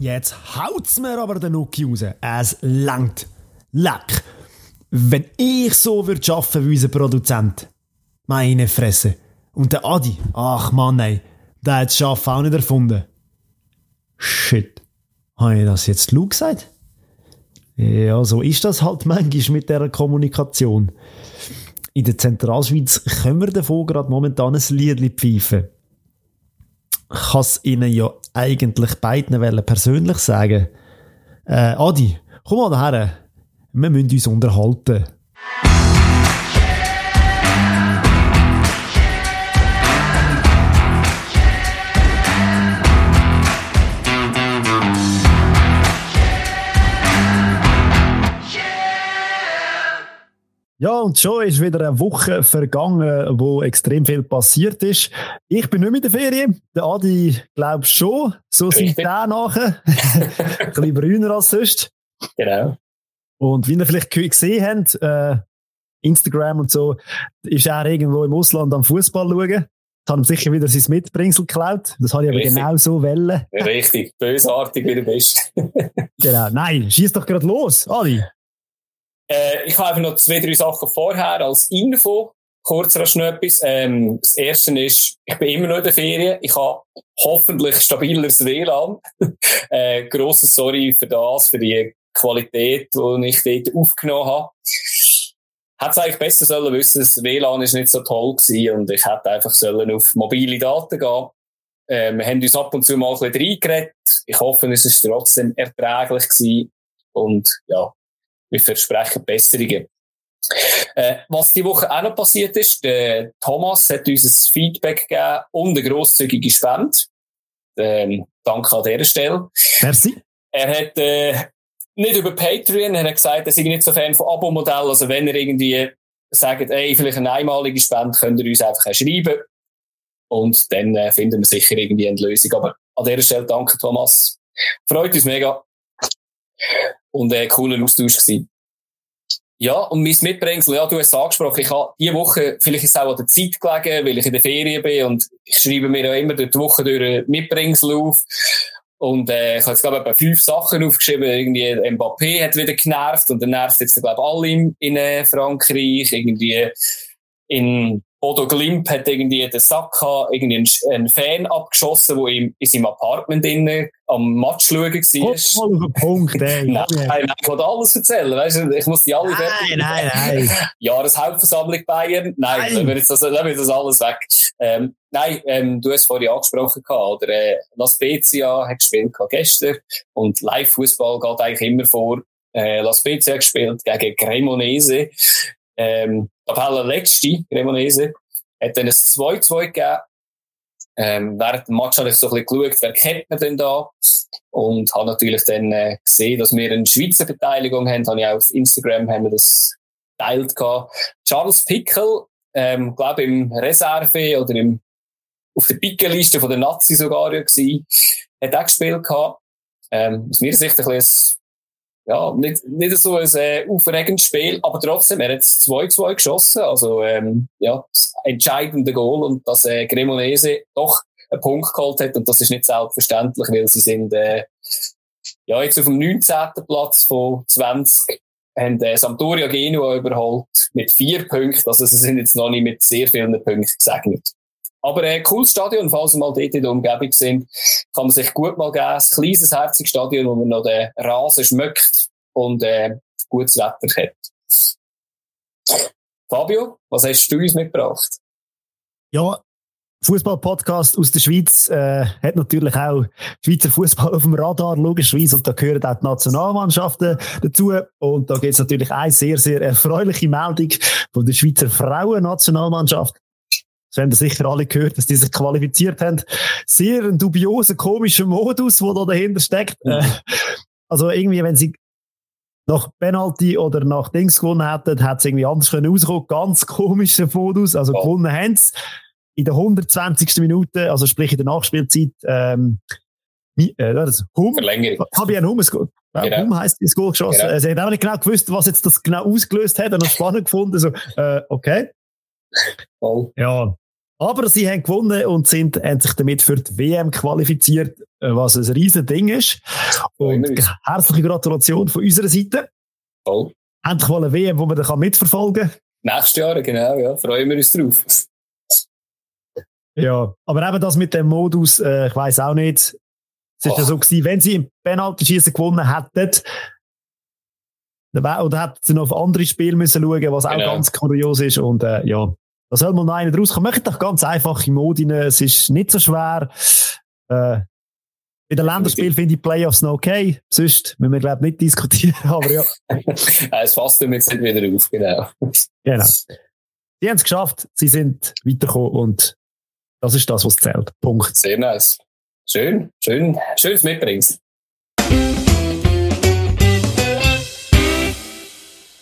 Jetzt haut's mir aber den Nuki raus. Es langt. Leck. Wenn ich so würde arbeiten wie unser Produzent. Meine Fresse. Und der Adi. Ach Mann, ey. Der hat das Schaffen auch nicht erfunden. Shit. Habe ich das jetzt Lu gesagt? Ja, so ist das halt manchmal mit der Kommunikation. In der Zentralschweiz können wir davon gerade momentan ein Lied pfeifen. Kann es Ihnen ja eigentlich beiden persönlich sagen. Äh, Adi, komm mal daher. Wir müssen uns unterhalten. Ja, und schon ist wieder eine Woche vergangen, wo extrem viel passiert ist. Ich bin nicht in der Ferien. Der Adi glaubt schon. So sind die nachher. ein bisschen brüner als sonst. Genau. Und wie ihr vielleicht gesehen habt, äh, Instagram und so, ist er irgendwo im Ausland am Fußball schauen. Jetzt haben ihm sicher wieder sein Mitbringsel geklaut. Das habe ich aber genau so wollen. Richtig. Bösartig wie du bist. genau. Nein, schieß doch gerade los, Adi. Äh, ich habe einfach noch zwei, drei Sachen vorher als Info. Kurz rasch noch etwas. Ähm, das erste ist, ich bin immer noch in der Ferien. Ich habe hoffentlich stabileres WLAN. äh, grosses Sorry für das, für die Qualität, die ich dort aufgenommen habe. Hätte es eigentlich besser sollen wissen, das WLAN ist nicht so toll gewesen und ich hätte einfach sollen auf mobile Daten gehen. Äh, wir haben uns ab und zu mal ein bisschen reingeredet. Ich hoffe, es ist trotzdem erträglich gewesen. Und ja, wir versprechen Besserungen. Äh, was die Woche auch noch passiert ist, der Thomas hat uns ein Feedback gegeben und eine grosszügige Spende. Ähm, danke an dieser Stelle. Merci. Er hat äh, nicht über Patreon, er hat gesagt, er sei nicht so Fan von Abo-Modellen. Also wenn er irgendwie sagt, ey, vielleicht eine einmalige Spende, könnt ihr uns einfach schreiben. Und dann äh, finden wir sicher irgendwie eine Lösung. Aber an dieser Stelle danke, Thomas. Freut uns mega und äh, cooler Austausch gewesen. Ja, und mein Mitbringsel, ja, du hast es angesprochen, ich habe diese Woche, vielleicht ist es auch an der Zeit gelegen, weil ich in der Ferien bin und ich schreibe mir ja immer durch die Woche durch Mitbringsel auf. Und äh, ich habe jetzt, glaube ich, etwa fünf Sachen aufgeschrieben. Irgendwie Mbappé hat wieder genervt und dann nervt jetzt, glaube ich, alle in, in äh, Frankreich. Irgendwie in Bodo Glimp hat irgendwie den Saka irgendwie einen, Fan abgeschossen, der in, in seinem Apartment innen am Match schauen war. Voll auf den Punkt, ey. nein, nein, ich wollte alles erzählen, weißt du, ich muss die alle Nein, nein, nein. Jahreshauptversammlung Bayern, nein, nein. Lassen wir jetzt das, lassen wir das alles weg. Ähm, nein, ähm, du hast vorhin angesprochen gehabt, oder, äh, Las Spezia hat gespielt gehabt gestern und Live-Fußball geht eigentlich immer vor. Äh, Las Spezia gespielt gegen Cremonese. Ähm, Tabelle letzte, Cremonese, hat dann ein 2-2 gegeben. Ähm, während dem Match habe ich so ein bisschen geschaut, wer kennt man denn da? Und habe natürlich dann äh, gesehen, dass wir eine Schweizer Beteiligung haben. Habe ich auch auf Instagram haben wir das geteilt. Charles Pickel, ähm, glaube im Reserve oder im, auf der Pickeliste von der Nazi sogar ja gewesen, hat auch gespielt. Ähm, aus meiner Sicht ein bisschen ja, nicht, nicht so ein äh, aufregendes Spiel, aber trotzdem, er hat 2-2 geschossen, also ähm, ja, das entscheidende Goal und dass äh, Cremonese doch einen Punkt geholt hat und das ist nicht selbstverständlich, weil sie sind äh, ja jetzt auf dem 19. Platz von 20 haben äh, Sampdoria Genua überholt mit vier Punkten, also sie sind jetzt noch nicht mit sehr vielen Punkten gesegnet. Aber äh, cooles Stadion, falls Sie mal dort in der Umgebung sind, kann man sich gut mal geben. Ein kleines, herziges Stadion, wo man noch den Rasen schmeckt und äh, gutes Wetter hat. Fabio, was hast du uns mitgebracht? Ja, Fußball-Podcast aus der Schweiz äh, hat natürlich auch Schweizer Fußball auf dem Radar, logischerweise, und da gehören auch die Nationalmannschaften dazu. Und da gibt es natürlich eine sehr, sehr erfreuliche Meldung von der Schweizer Frauen-Nationalmannschaft. Das haben sicher alle gehört, dass die sich qualifiziert haben. Sehr ein dubioser, komischer Modus, der da dahinter steckt. Mhm. Also irgendwie, wenn sie nach Penalty oder nach Dings gewonnen hätten, hätte es irgendwie anders können rauskommen. Ganz komischer Modus. Also oh. gewonnen haben sie in der 120. Minute, also sprich in der Nachspielzeit, ähm, äh, das Hum. Fabian Hum, genau. Hum heisst ins Goal geschossen. Genau. Sie hat auch nicht genau gewusst, was jetzt das genau ausgelöst hat, und spannend gefunden, so, äh, okay. Oh. Ja, Aber sie haben gewonnen und sind haben sich damit für die WM qualifiziert, äh, was ein riesen Ding ist. Und herzliche Gratulation von unserer Seite. Voll. Endlich mal eine WM, wo man dann mitverfolgen kann. Nächstes Jahr, genau, ja. Freuen wir uns drauf. Ja, aber eben das mit dem Modus, äh, ich weiß auch nicht. Es ist ja so gewesen, wenn sie im Penalty-Schießen gewonnen hätten, oder hätten sie noch auf andere Spiele müssen schauen, was auch genau. ganz kurios ist. Und äh, ja, da soll mal noch einer draus kommen. Möchte doch ganz einfache Modi. Es ist nicht so schwer. Äh, bei den Länderspielen finde ich Playoffs noch okay. Sonst müssen wir, glaube ich, nicht diskutieren. Aber ja. es fasst mir jetzt nicht wieder auf, genau. Genau. Sie haben es geschafft. Sie sind weitergekommen und das ist das, was zählt. Punkt. Sehr nice. Schön, schön, schönes Mitbringst.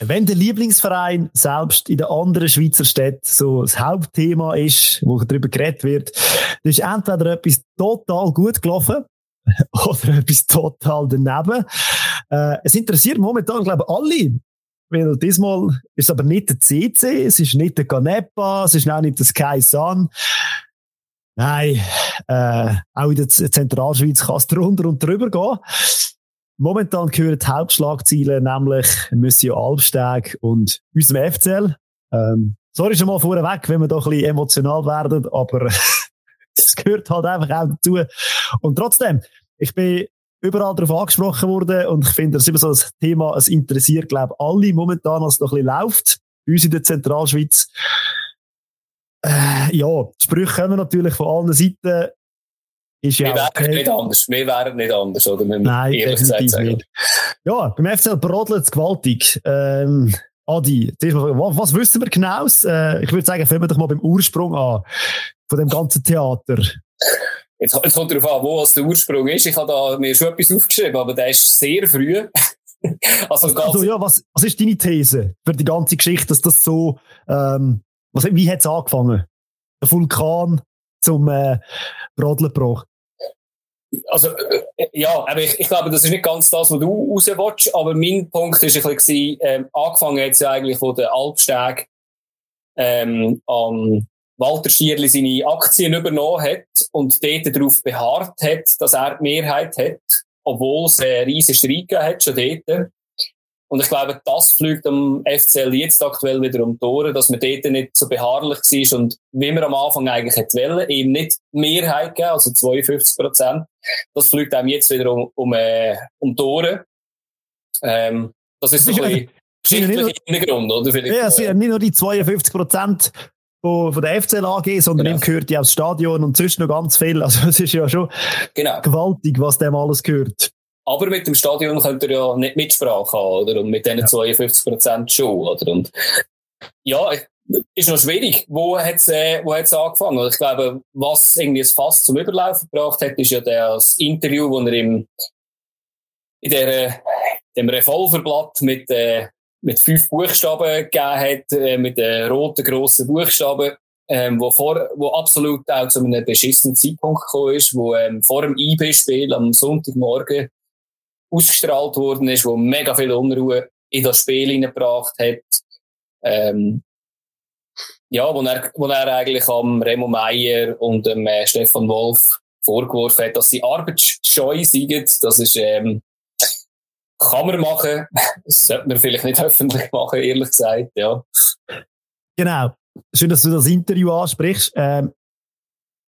Wenn der Lieblingsverein selbst in den anderen Schweizer Städten so das Hauptthema ist, wo darüber geredet wird, dann ist entweder etwas total gut gelaufen oder etwas total daneben. Äh, es interessiert momentan, glaube ich, alle. Weil diesmal ist es aber nicht der CC, es ist nicht der Canepa, es ist auch nicht der Sky Sun. Nein, äh, auch in der Zentralschweiz kann es drunter und drüber gehen. Momentan gehören die Hauptschlagziele nämlich Monsieur Albsteg und unserem FCL. Ähm, sorry schon mal vorweg, wenn wir doch ein bisschen emotional werden, aber es gehört halt einfach auch dazu. Und trotzdem, ich bin überall darauf angesprochen worden und ich finde, das ist immer so ein Thema, es interessiert, glaube ich, alle momentan, was noch ein bisschen läuft, bei uns in der Zentralschweiz. Äh, ja, Sprüche kommen natürlich von allen Seiten. Ist ja wir wären okay. nicht anders. Wir wären nicht anders, oder? Nein, definitiv nicht. Ja, beim FCL brodelt es gewaltig. Ähm, Adi, was, wissen wir genau? Äh, ich würde sagen, fangen wir doch mal beim Ursprung an, von dem ganzen Theater. Jetzt, jetzt kommt darauf an, wo der Ursprung ist. Ich habe da mir schon etwas aufgeschrieben, aber der ist sehr früh. also, also ja, was, was ist deine These für die ganze Geschichte, dass das so, ähm, was, wie hat es angefangen? Der Vulkan zum äh, Brodeln gebracht? Also, äh, ja, aber ich, ich glaube, das ist nicht ganz das, was du raus aber mein Punkt war ähm, angefangen es ja eigentlich von der Alpsteg, ähm, am Walter Schierli seine Aktien übernommen hat und dort darauf beharrt hat, dass er die Mehrheit hat, obwohl es einen riesen Streit gegeben hat, schon dort. Und ich glaube, das fliegt am FCL jetzt aktuell wieder um Ohren, dass man dort nicht so beharrlich war und wie man am Anfang eigentlich hätte wollen, eben nicht Mehrheit geben, also 52 Prozent. Das fliegt einem jetzt wieder um, um, äh, um Ohren. Ähm, das ist so ein bisschen geschichtlicher Hintergrund, oder? Ja, es sind nicht nur die 52 Prozent von, von der FCL AG, sondern genau. ihm gehört ja aufs Stadion und sonst noch ganz viel. Also es ist ja schon genau. gewaltig, was dem alles gehört. Aber mit dem Stadion könnt ihr ja nicht Mitsprache haben, oder? Und mit diesen ja. 52 Prozent schon, oder? Und ja, ist noch schwierig. Wo hat es äh, wo hat's angefangen? Ich glaube, was irgendwie das Fass zum Überlaufen gebracht hat, ist ja das Interview, das er im, in der, dem Revolverblatt mit, äh, mit fünf Buchstaben gegeben hat, äh, mit den roten grossen Buchstaben, ähm, wo, vor, wo absolut auch zu einem beschissenen Zeitpunkt gekommen ist, wo ähm, vor dem IB-Spiel am Sonntagmorgen ausgestrahlt worden ist, wo mega viel Unruhe in das Spiel hineingebracht hat. Ähm, ja, wo er, wo er eigentlich am Remo Meyer und dem äh, Stefan Wolf vorgeworfen hat, dass sie arbeitsscheu sind. Das ist, ähm, kann man machen. Das sollte man vielleicht nicht öffentlich machen, ehrlich gesagt, ja. Genau. Schön, dass du das Interview ansprichst. Ähm,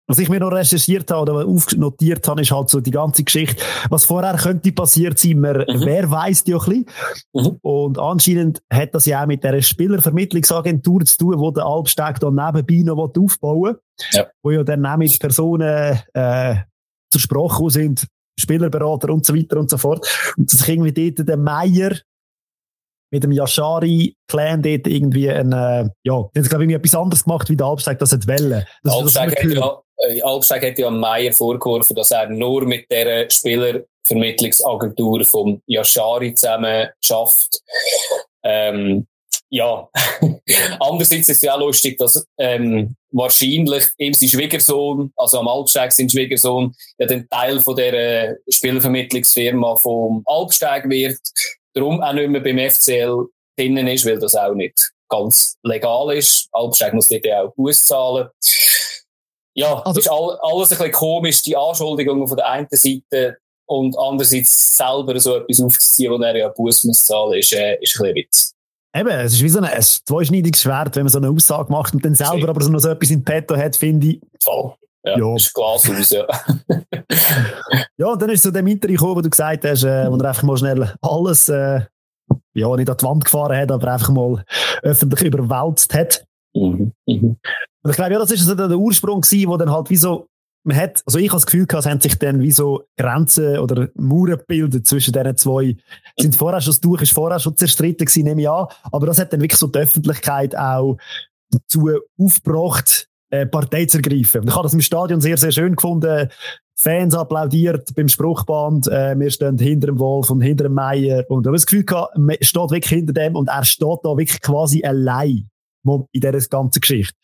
was ich mir noch recherchiert habe oder aufnotiert habe, ist halt so die ganze Geschichte. Was vorher könnte passiert sein, man, mhm. wer weiß ja ein bisschen. Mhm. Und anscheinend hat das ja auch mit der Spielervermittlungsagentur zu tun, wo der Albsteg dann nebenbei noch aufbauen. Ja. Wo ja dann auch mit Personen, äh, zur Sprache sind, Spielerberater und so weiter und so fort. Und dass sich irgendwie dort der Meier mit dem Yashari-Clan dort irgendwie ein, äh, ja, die haben glaube ich etwas anderes gemacht, wie der Albsteg das hat wollen. Das, Albsteg hat ja, äh, Albsteg hat ja Meier vorgeworfen, dass er nur mit der Spielervermittlungsagentur vom Yashari zusammen schafft. Ähm, ja, andererseits ist es ja auch lustig, dass ähm, wahrscheinlich eben sein Schwiegersohn, also am Albsteg sein Schwiegersohn, ja den Teil von der Spielervermittlungsfirma vom Albsteg wird, darum auch nicht mehr beim FCL drinnen ist, weil das auch nicht ganz legal ist. Albsteg muss dort auch Buß zahlen. Ja, also, ist all, alles ein bisschen komisch, die Anschuldigungen von der einen Seite und andererseits selber so etwas aufzuziehen, wo er ja Bus muss zahlen, ist, äh, ist ein bisschen Witz. Eben, es ist wie so ein, ein zweischneidiges Schwert, wenn man so eine Aussage macht und dann selber Schön. aber so noch so etwas in petto hat, finde ich. Voll. Ja, ja. ist Glas aus, ja. ja, und dann ist so der Interview gekommen, wo du gesagt hast, äh, wo er einfach mal schnell alles, äh, ja, nicht an die Wand gefahren hat, aber einfach mal öffentlich überwälzt hat. Mhm. Mhm. Und ich glaube, ja, das ist so der Ursprung gewesen, wo dann halt wie so, man hat, also ich habe das Gefühl gehabt, es haben sich dann wie so Grenzen oder Mauern gebildet zwischen diesen zwei. Sind vorher schon, das Tuch ist vorher schon zerstritten gewesen, nehme ich an. Aber das hat dann wirklich so die Öffentlichkeit auch dazu aufgebracht, äh, Partei zu ergreifen. Und ich habe das im Stadion sehr, sehr schön gefunden. Fans applaudiert beim Spruchband, äh, wir stehen hinter dem Wolf und hinter dem Meier. Und ich habe das Gefühl gehabt, man steht wirklich hinter dem und er steht da wirklich quasi allein in dieser ganzen Geschichte.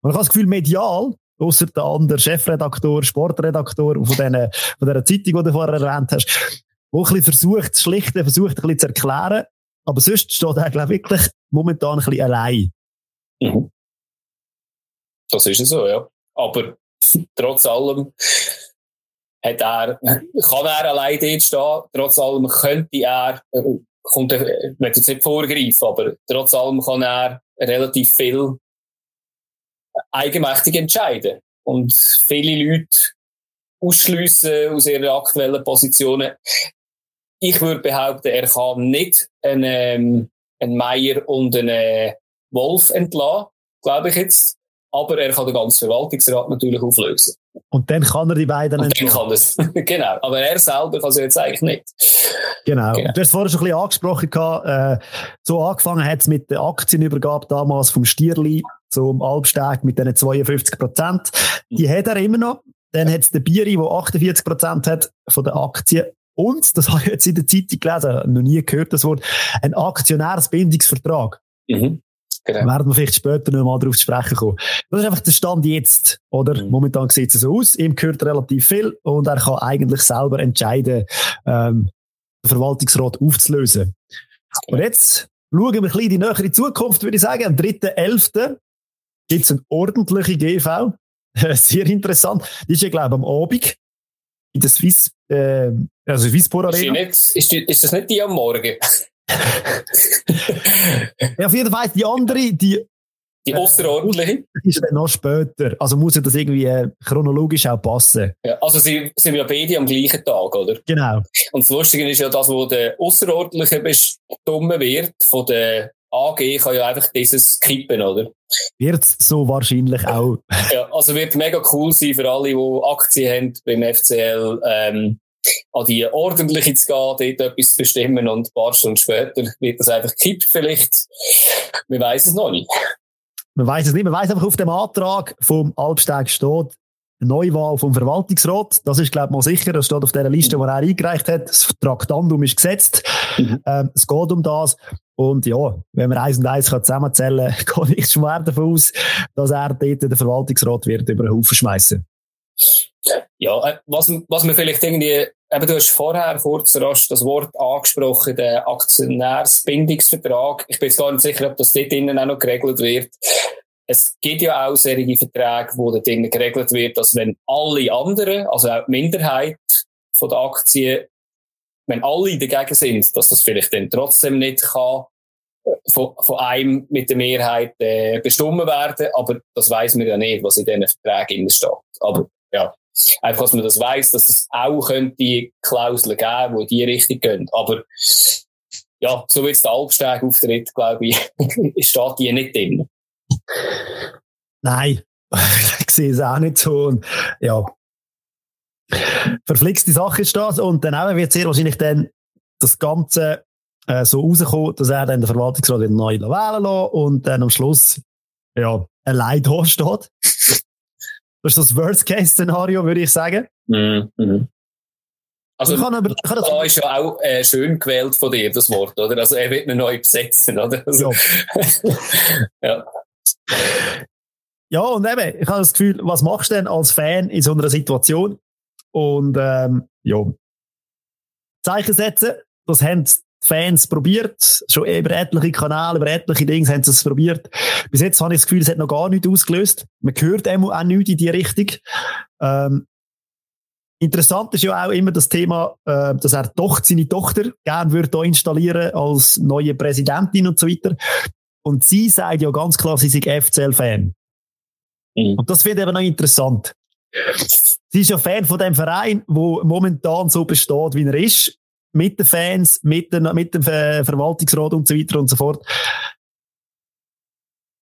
Und ich habe das Gefühl, medial, außer der andere Chefredaktor, Sportredaktor von, denen, von dieser Zeitung, die du vorher erwähnt hast, wo ein bisschen versucht, das Schlichte versucht, ein bisschen zu erklären. Aber sonst steht er, glaube ich, wirklich momentan ein bisschen allein. Mhm. Das ist so, ja. Aber trotz allem hat er, kann er allein dort stehen. Trotz allem könnte er, kommt, ich möchte jetzt nicht vorgreifen, aber trotz allem kann er relativ viel eigenmächtig entscheiden. Und viele Leute ausschliessen aus ihren aktuellen Positionen. Ich würde behaupten, er kann nicht einen, ähm, einen Meier und einen Wolf entlassen, glaube ich jetzt. Aber er kann den ganzen Verwaltungsrat natürlich auflösen. Und dann kann er die beiden Und dann kann es. genau. Aber er selber kann es jetzt eigentlich nicht. Genau. genau. Du hast vorher schon ein bisschen angesprochen, äh, so angefangen hat es mit der Aktienübergabe damals vom Stierli zum Albsteg mit diesen 52 Prozent. Die hat er immer noch. Dann hat es den Bieri, der 48 Prozent hat von den Aktien. Und, das habe ich jetzt in der Zeitung gelesen, noch nie gehört das Wort, ein Aktionärsbindungsvertrag. Mhm. Genau. Werden wir vielleicht später noch mal darauf zu sprechen kommen. Das ist einfach der Stand jetzt, oder? Mhm. Momentan sieht es so aus. Ihm gehört relativ viel und er kann eigentlich selber entscheiden, ähm, den Verwaltungsrat aufzulösen. Genau. Und jetzt schauen wir ein bisschen in die nähere Zukunft, würde ich sagen. Am 3.11. gibt es eine ordentliche GV. Sehr interessant. Die ist ja, glaube ich, am Abend in der Swiss, äh, also Swisspor Arena. Ist, nicht, ist, ist das nicht die am Morgen? Ja, auf jeden Fall die andere, die die außerordentliche? Äh, ist noch später. Also muss ja das irgendwie äh, chronologisch auch passen. Ja, also sie sind ja beide am gleichen Tag, oder? Genau. Und das Lustige ist ja, dass wo der außerordentliche bestimmt wird von der AG, kann ja einfach dieses kippen, oder? Wird so wahrscheinlich auch. ja, also wird mega cool sein für alle, die Aktien haben beim FCL. Ähm, an die ordentliche zu gehen, dort etwas zu bestimmen und ein paar Stunden später wird das einfach gekippt vielleicht. Wir weiß es noch nicht. Man weiß es nicht. Man weiß einfach, auf dem Antrag vom Albsteg steht, Neuwahl vom Verwaltungsrat. Das ist, glaube ich, mal sicher. Das steht auf der Liste, die er eingereicht hat. Das Traktandum ist gesetzt. Mhm. Ähm, es geht um das. Und ja, wenn man eins und eins zusammenzählen kann, gehe ich schwer davon aus, dass er dort den Verwaltungsrat wird über den Haufen schmeißen. Ja, äh, was, was man vielleicht irgendwie, eben du hast vorher kurz rasch das Wort angesprochen, der Aktionärsbindungsvertrag. Ich bin jetzt gar nicht sicher, ob das dort drinnen auch noch geregelt wird. Es gibt ja auch solche Verträge, wo dort drinnen geregelt wird, dass wenn alle anderen, also auch die Minderheit von der Aktien, wenn alle dagegen sind, dass das vielleicht dann trotzdem nicht kann äh, von, von einem mit der Mehrheit äh, bestimmt werden, aber das weiß man ja nicht, was in diesen Verträgen steht. Aber ja, einfach, dass man das weiß, dass es auch könnte Klauseln geben, die in die Richtung gehen. Aber ja, so wie jetzt der Albsteg auftritt, glaube ich, steht die nicht drin. Nein, ich sehe es auch nicht so. Und, ja, verflixte Sache ist das. Und dann wird sehr wahrscheinlich dann das Ganze äh, so rauskommen, dass er dann den Verwaltungsrat wieder neu wählen lässt und dann am Schluss ja, allein da steht. Das ist das Worst-Case-Szenario, würde ich sagen. Mhm. Also, kann aber, kann das da ist ja auch äh, schön gewählt von dir, das Wort, oder? Also, er wird ihn neu besetzen, oder? Also, ja. ja. und eben, ich habe das Gefühl, was machst du denn als Fan in so einer Situation? Und, ähm, ja. Zeichen setzen, das haben Fans probiert. Schon über etliche Kanäle, über etliche Dinge haben sie es probiert. Bis jetzt habe ich das Gefühl, es hat noch gar nichts ausgelöst. Man hört auch nichts in die Richtung. Ähm, Interessant ist ja auch immer das Thema, äh, dass er doch seine Tochter gern würde hier installieren als neue Präsidentin und so weiter. Und sie sagt ja ganz klar, sie sei FCL-Fan. Mhm. Und das finde ich eben noch interessant. Sie ist ja Fan von dem Verein, wo momentan so besteht, wie er ist. Mit den Fans, mit, den, mit dem Verwaltungsrat und so weiter und so fort.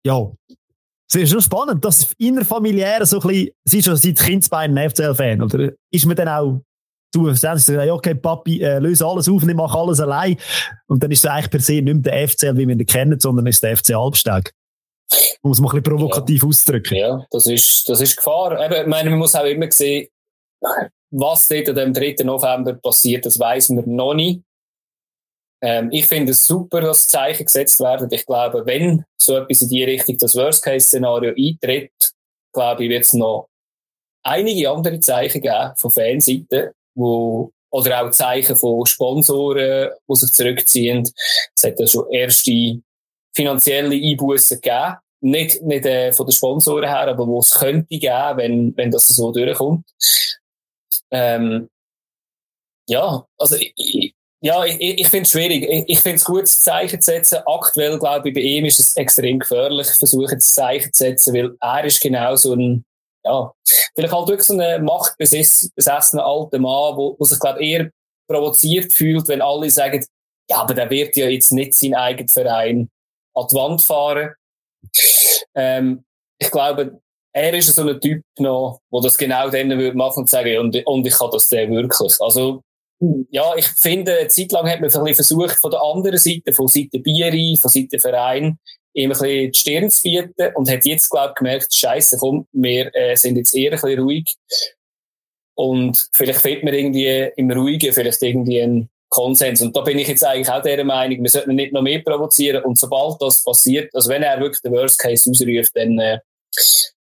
Ja, es ist schon spannend, dass innerfamiliär so ein bisschen, sie ist schon seit Kindesbeinen ein FCL-Fan, oder ist man dann auch zu, sagen, ja, okay, Papi, äh, löse alles auf und ich mache alles allein. Und dann ist es eigentlich per se nicht mehr der FCL, wie wir ihn kennen, sondern ist der FC Albsteg. Man muss mal ein bisschen provokativ ja. ausdrücken. Ja, das ist, das ist Gefahr. Eben, ich meine, man muss auch immer sehen, was dort am 3. November passiert, das weiß man noch nicht. Ähm, ich finde es super, dass Zeichen gesetzt werden. Ich glaube, wenn so etwas in die Richtung, das Worst-Case-Szenario eintritt, glaube ich, wird es noch einige andere Zeichen geben von Fanseiten, wo oder auch Zeichen von Sponsoren, die sich zurückziehen. Es hat ja schon erste finanzielle Einbußen gegeben. Nicht, nicht äh, von den Sponsoren her, aber wo es könnte geben, wenn, wenn das so durchkommt. Ähm, ja, also ich, ja, ich, ich finde es schwierig. Ich, ich finde es gut, das Zeichen zu setzen. Aktuell, glaube ich, bei ihm ist es extrem gefährlich, versuchen, das Zeichen zu setzen, weil er ist genau so ein, ja, vielleicht halt wirklich so ein machtbesessener alter Mann, wo, wo sich, glaube eher provoziert fühlt, wenn alle sagen, ja, aber der wird ja jetzt nicht seinen eigenen Verein an die Wand fahren. Ähm, ich glaube, er ist so ein Typ noch, der das genau dann würde machen und sagen, und, und ich kann das sehr wirklich. Also, ja, ich finde, eine Zeit lang hat man versucht, von der anderen Seite, von Seite Bieri, von Seite Verein, ihm ein bisschen die Stirn zu bieten und hat jetzt, glaube ich, gemerkt, Scheiße, komm, wir äh, sind jetzt eher ein bisschen ruhig. Und vielleicht fehlt mir irgendwie im Ruhigen vielleicht irgendwie ein Konsens. Und da bin ich jetzt eigentlich auch der Meinung, wir sollten nicht noch mehr provozieren. Und sobald das passiert, also wenn er wirklich den Worst Case ausruft, dann, äh,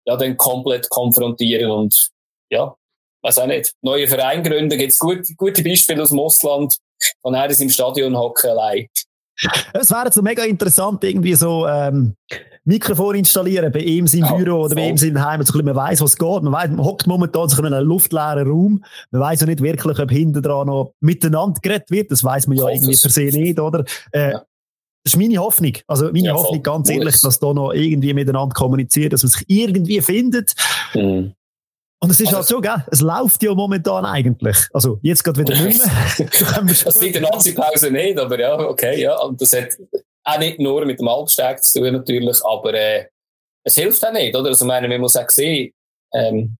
ja, dann komplett konfrontieren und, ja, weiß auch nicht, neue Verein gründen, gibt es gut, gute Beispiele aus dem Ausland, von er im Stadion hocken allein. Es wäre so mega interessant, irgendwie so ähm, Mikrofon installieren bei ihm im oh, Büro oder bei ihm im Heim, so man weiß, was geht. Man, weiss, man hockt momentan sich in einem luftleeren Raum. Man weiß ja nicht wirklich, ob hinten dran noch miteinander geredet wird. Das weiß man ja irgendwie per se nicht, oder? Äh, ja. Das ist meine Hoffnung. Also meine ja, Hoffnung, ganz ehrlich, dass da noch irgendwie miteinander kommuniziert, dass man sich irgendwie findet. Mhm. Und es ist also, halt so, gell? Es läuft ja momentan eigentlich. Also, jetzt geht wieder nicht mehr. das sieht der Nazi-Pause nicht, aber ja, okay, ja. Und das hat auch nicht nur mit dem Albsteg zu tun, natürlich, aber, äh, es hilft auch nicht, oder? Also, ich meine, man muss auch sehen, ähm,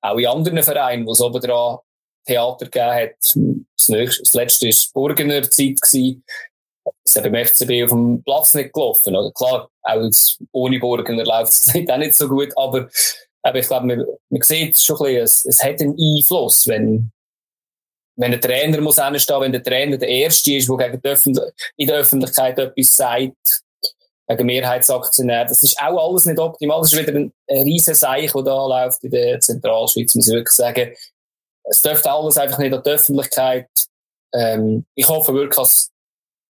auch in anderen Vereinen, wo es oben dran Theater gegeben hat, das, nächste, das letzte war Burgener Zeit gewesen, ist ja beim FCB auf dem Platz nicht gelaufen, oder? Klar, auch ohne Burgener läuft es auch nicht so gut, aber aber ich glaube, man, man sieht schon ein bisschen, es, es hat einen Einfluss, wenn, wenn ein Trainer muss hinstehen, wenn der Trainer der Erste ist, der gegen in der Öffentlichkeit etwas sagt, gegen Mehrheitsaktionär. Das ist auch alles nicht optimal. Das ist wieder ein, ein riesen Seich, der da läuft in der Zentralschweiz, muss ich wirklich sagen. Es dürfte alles einfach nicht an die Öffentlichkeit. Ähm, ich hoffe wirklich, dass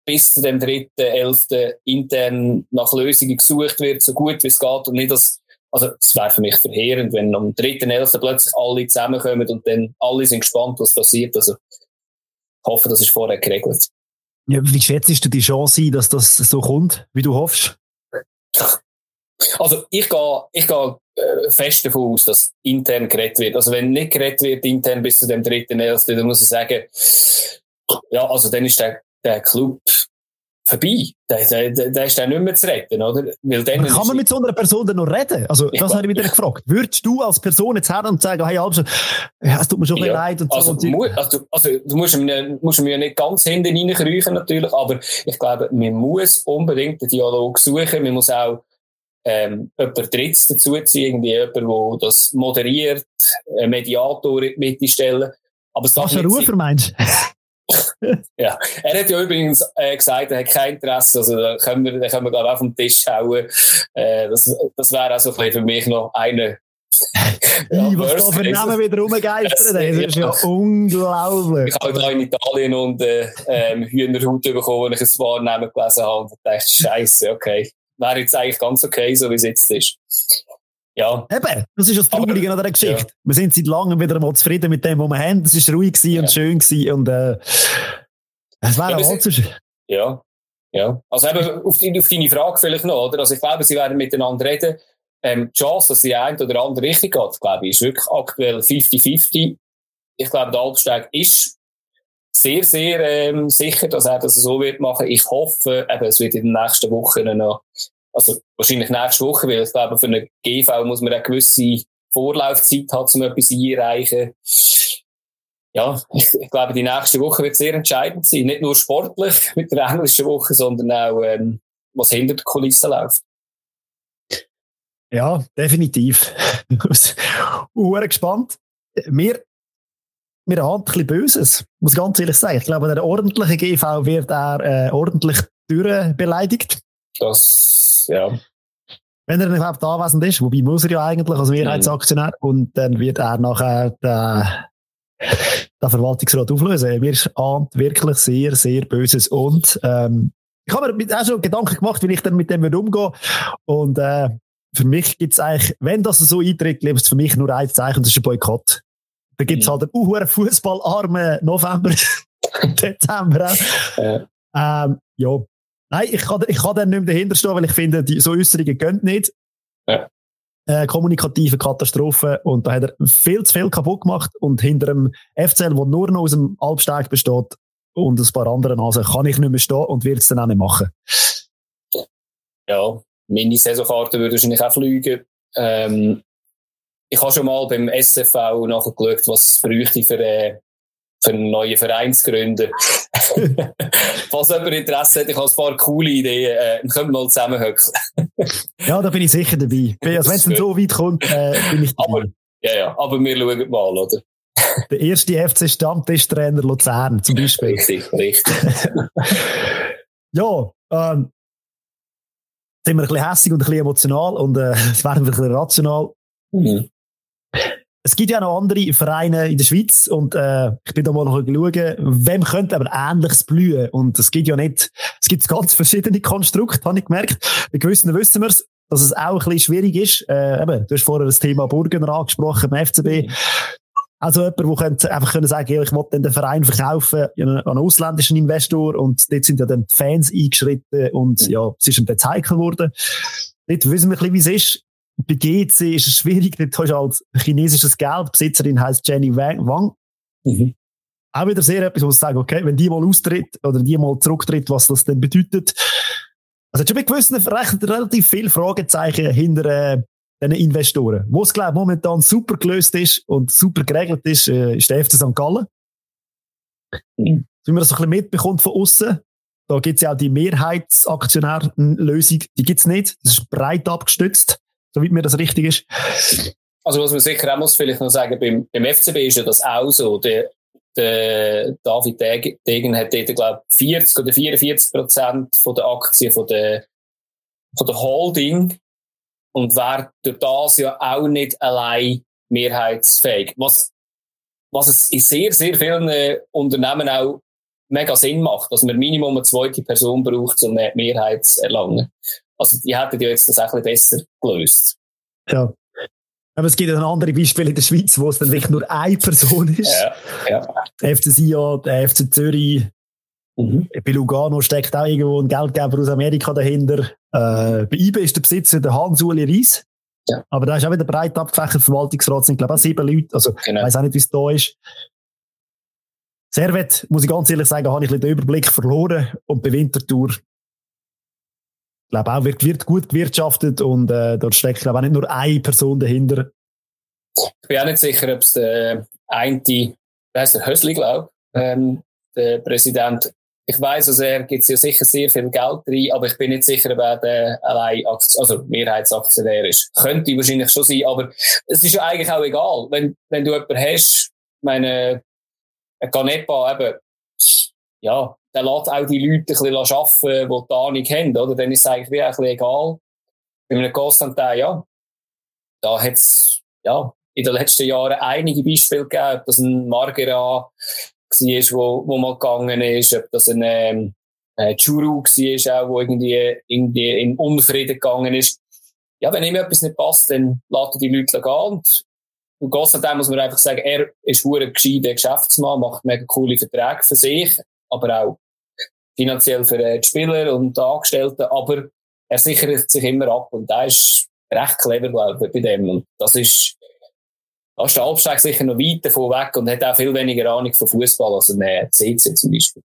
bis zu dem 3.11. intern nach Lösungen gesucht wird, so gut wie es geht und nicht, dass also, es wäre für mich verheerend, wenn am 3.11. plötzlich alle zusammenkommen und dann alle sind gespannt, was passiert. Also, ich hoffe, das ist vorher geregelt. Ja, wie schätzt du die Chance dass das so kommt, wie du hoffst? Also, ich gehe, ich gehe äh, fest davon aus, dass intern geredet wird. Also, wenn nicht geredet wird intern bis zu dem 3.11., dann muss ich sagen, ja, also dann ist der, der Club vorbei. Der, der, der ist dann nicht mehr zu retten, oder? Weil dann kann man mit so einer Person dann noch reden? Also, das ja, habe ich wieder ja. gefragt. Würdest du als Person jetzt her und sagen, hey, also, ja, es tut mir schon ja, leid und also, so. Mu also, also, du musst mir, musst mir nicht ganz hinten reinkriechen, natürlich, aber ich glaube, man muss unbedingt den Dialog suchen. Man muss auch, ähm, jemand Drittes dazu ziehen, irgendwie jemand, der das moderiert, einen Mediator in die Mitte stellen. Aber es Was, ein Rufer meinst? Ja, er hat ja übrigens äh, gesagt, er hat kein Interesse, also da können wir, da können wir glaube ich den Tisch hauen. Äh, das das wäre also für mich noch eine ja, was da für Namen wieder rumgeistern, das ist ja, ja unglaublich. Ich habe da in Italien und äh, ähm, Hühnerhaut bekommen, wenn ich ein paar Namen gelesen habe und dachte, Scheiße, okay. Wäre jetzt eigentlich ganz okay, so wie es jetzt ist. Ja. Eben, das ist das Traurige an dieser Geschichte. Ja. Wir sind seit langem wieder mal zufrieden mit dem, was wir haben. Es war ruhig ja. und schön gewesen und äh, es wäre ja, auch sind, Ja, ja. Also eben auf, die, auf deine Frage vielleicht noch, oder? Also ich glaube, sie werden miteinander reden. Ähm, die Chance, dass sie ein oder andere Richtung geht, glaube ich, ist wirklich aktuell 50-50. Ich glaube, der Albsteg ist sehr, sehr ähm, sicher, dass er das so wird machen. Ich hoffe, eben, es wird in den nächsten Wochen noch also wahrscheinlich nächste Woche, weil ich glaube, für eine GV muss man eine gewisse Vorlaufzeit haben, um etwas einreichen. Ja, ich, ich, glaube, die nächste Woche wird sehr entscheidend sein. Nicht nur sportlich mit der englischen Woche, sondern auch, ähm, was hinter der Kulisse läuft. Ja, definitiv. Uhr gespannt. Wir, wir haben ein bisschen Böses, muss ich ganz ehrlich sagen. Ich glaube, der ordentliche GV wird er äh, ordentlich durchbeleidigt. Das, ja. Wenn er überhaupt anwesend ist, wobei muss er ja eigentlich als Mehrheitsaktionär, mhm. und dann wird er nachher den, den Verwaltungsrat auflösen. Mir ist wirklich sehr, sehr Böses und ähm, ich habe mir auch schon Gedanken gemacht, wie ich dann mit dem umgehe und äh, für mich gibt es eigentlich, wenn das so eintritt, gibt es für mich nur ein Zeichen, das ist ein Boykott. Da gibt es mhm. halt einen uh, Fußballarmen November, Dezember. Ja. Ähm, ja, Nein, ich kann, ich kann dann nicht mehr dahinter stehen, weil ich finde, die, so Äußerungen gehen nicht. Ja. Äh, kommunikative Katastrophe und da hat er viel zu viel kaputt gemacht und hinter dem FCL, der nur noch aus dem Albsteig besteht und ein paar anderen also kann ich nicht mehr stehen und wird es dann auch nicht machen. Ja, meine Saisonkarte würde wahrscheinlich auch fliegen. Ähm, ich habe schon mal beim SFV nachgeschaut, was es bräuchte für, äh, für einen neuen Verein zu gründen. Falls jemand Interesse hat, ich habe ein paar coole Ideen, äh, können wir mal zusammenhöckeln. ja, da bin ich sicher dabei. Also, wenn es dann so weit kommt, äh, bin ich dabei. Aber, ja, ja, aber wir schauen mal, oder? Der erste FC Stammtischtrainer Luzern zum Beispiel. Richtig, richtig. ja, ähm, sind wir ein bisschen hässig und ein bisschen emotional und äh, es werden wir ein bisschen rational. Mhm es gibt ja noch andere Vereine in der Schweiz und äh, ich bin da mal noch schauen, wem könnte aber Ähnliches blühen. Und es gibt ja nicht, es gibt ganz verschiedene Konstrukte, habe ich gemerkt. Bei gewissen wissen wir es, dass es auch ein bisschen schwierig ist. Äh, eben, du hast vorher das Thema Burgener angesprochen im FCB. Also jemand, der könnte einfach können sagen, ja, ich wollte den Verein verkaufen an einen ausländischen Investor und dort sind ja dann die Fans eingeschritten und ja, es ist dann heikel geworden. Dort wissen wir ein bisschen, wie es ist bei GC ist es schwierig, dort hast du als chinesisches Geld, Besitzerin heißt Jenny Wang. Mhm. Auch wieder sehr etwas, wo ich sage, okay, wenn die mal austritt oder die mal zurücktritt, was das denn bedeutet. Also, schon bei gewissen recht, relativ viele Fragezeichen hinter äh, diesen Investoren. Wo es, glaube momentan super gelöst ist und super geregelt ist, äh, ist der FC St. Gallen. Mhm. Wie man das so ein bisschen mitbekommt von außen, da gibt es ja auch die Mehrheitsaktionärlösung, die gibt es nicht. Das ist breit abgestützt soweit mir das richtig ist. Also was man sicher auch muss vielleicht noch sagen, beim, beim FCB ist ja das auch so. Der, der David Degen hat dort, glaube ich, 40 oder 44 Prozent von der Aktien von der, von der Holding und wäre durch das ja auch nicht allein mehrheitsfähig. Was, was es in sehr, sehr vielen Unternehmen auch mega Sinn macht, dass man Minimum eine zweite Person braucht, um eine Mehrheit zu erlangen. Also die hätten ja jetzt das auch ein bisschen besser gelöst. Ja. Aber es gibt ja andere Beispiele in der Schweiz, wo es dann wirklich nur eine Person ist. Ja, ja. Der FC Sion, der FC Zürich, mhm. bei Lugano steckt auch irgendwo ein Geldgeber aus Amerika dahinter. Äh, bei IBE ist der Besitzer der Hans-Uli Reis. Ja. Aber da ist auch wieder breit abgefächert. Verwaltungsrat sind, glaube ich, auch sieben Leute. Also, genau. ich weiß auch nicht, wie es da ist. Servet, muss ich ganz ehrlich sagen, habe ich ein bisschen den Überblick verloren. Und bei Winterthur glaube auch, wird, wird gut gewirtschaftet und äh, dort steckt, glaube auch nicht nur eine Person dahinter. Ich bin auch nicht sicher, ob es der eine, wie heißt der, Hösli, glaube ähm, der Präsident, ich weiß, also er gibt ja sicher sehr viel Geld rein, aber ich bin nicht sicher, ob er der allein also Mehrheitsaktionär ist. Könnte wahrscheinlich schon sein, aber es ist ja eigentlich auch egal. Wenn, wenn du jemanden hast, meine, ein Ganepa eben, ja, dann lässt auch die Leute ein bisschen arbeiten, die die Ahnung haben, oder? Dann ist es eigentlich wie ein bisschen egal. Bei einem Constantin, ja, da hat's, ja, in den letzten Jahren einige Beispiele gegeben, ob das ein Margera war, wo, wo mal gegangen ist, ob das ein ähm, äh, Churu war, auch, wo irgendwie, irgendwie in Unfrieden gegangen ist. Ja, wenn ihm etwas nicht passt, dann laden die Leute gehen. Und, und Gossadem muss man einfach sagen, er ist ein gescheiter Geschäftsmann, macht mega coole Verträge für sich, aber auch finanziell für die Spieler und die Angestellten, aber er sichert sich immer ab und da ist recht clever, glaube ich, bei dem. Und das ist, da ist der Absteig sicher noch weit davon weg und hat auch viel weniger Ahnung von Fußball als ein CC zum Beispiel.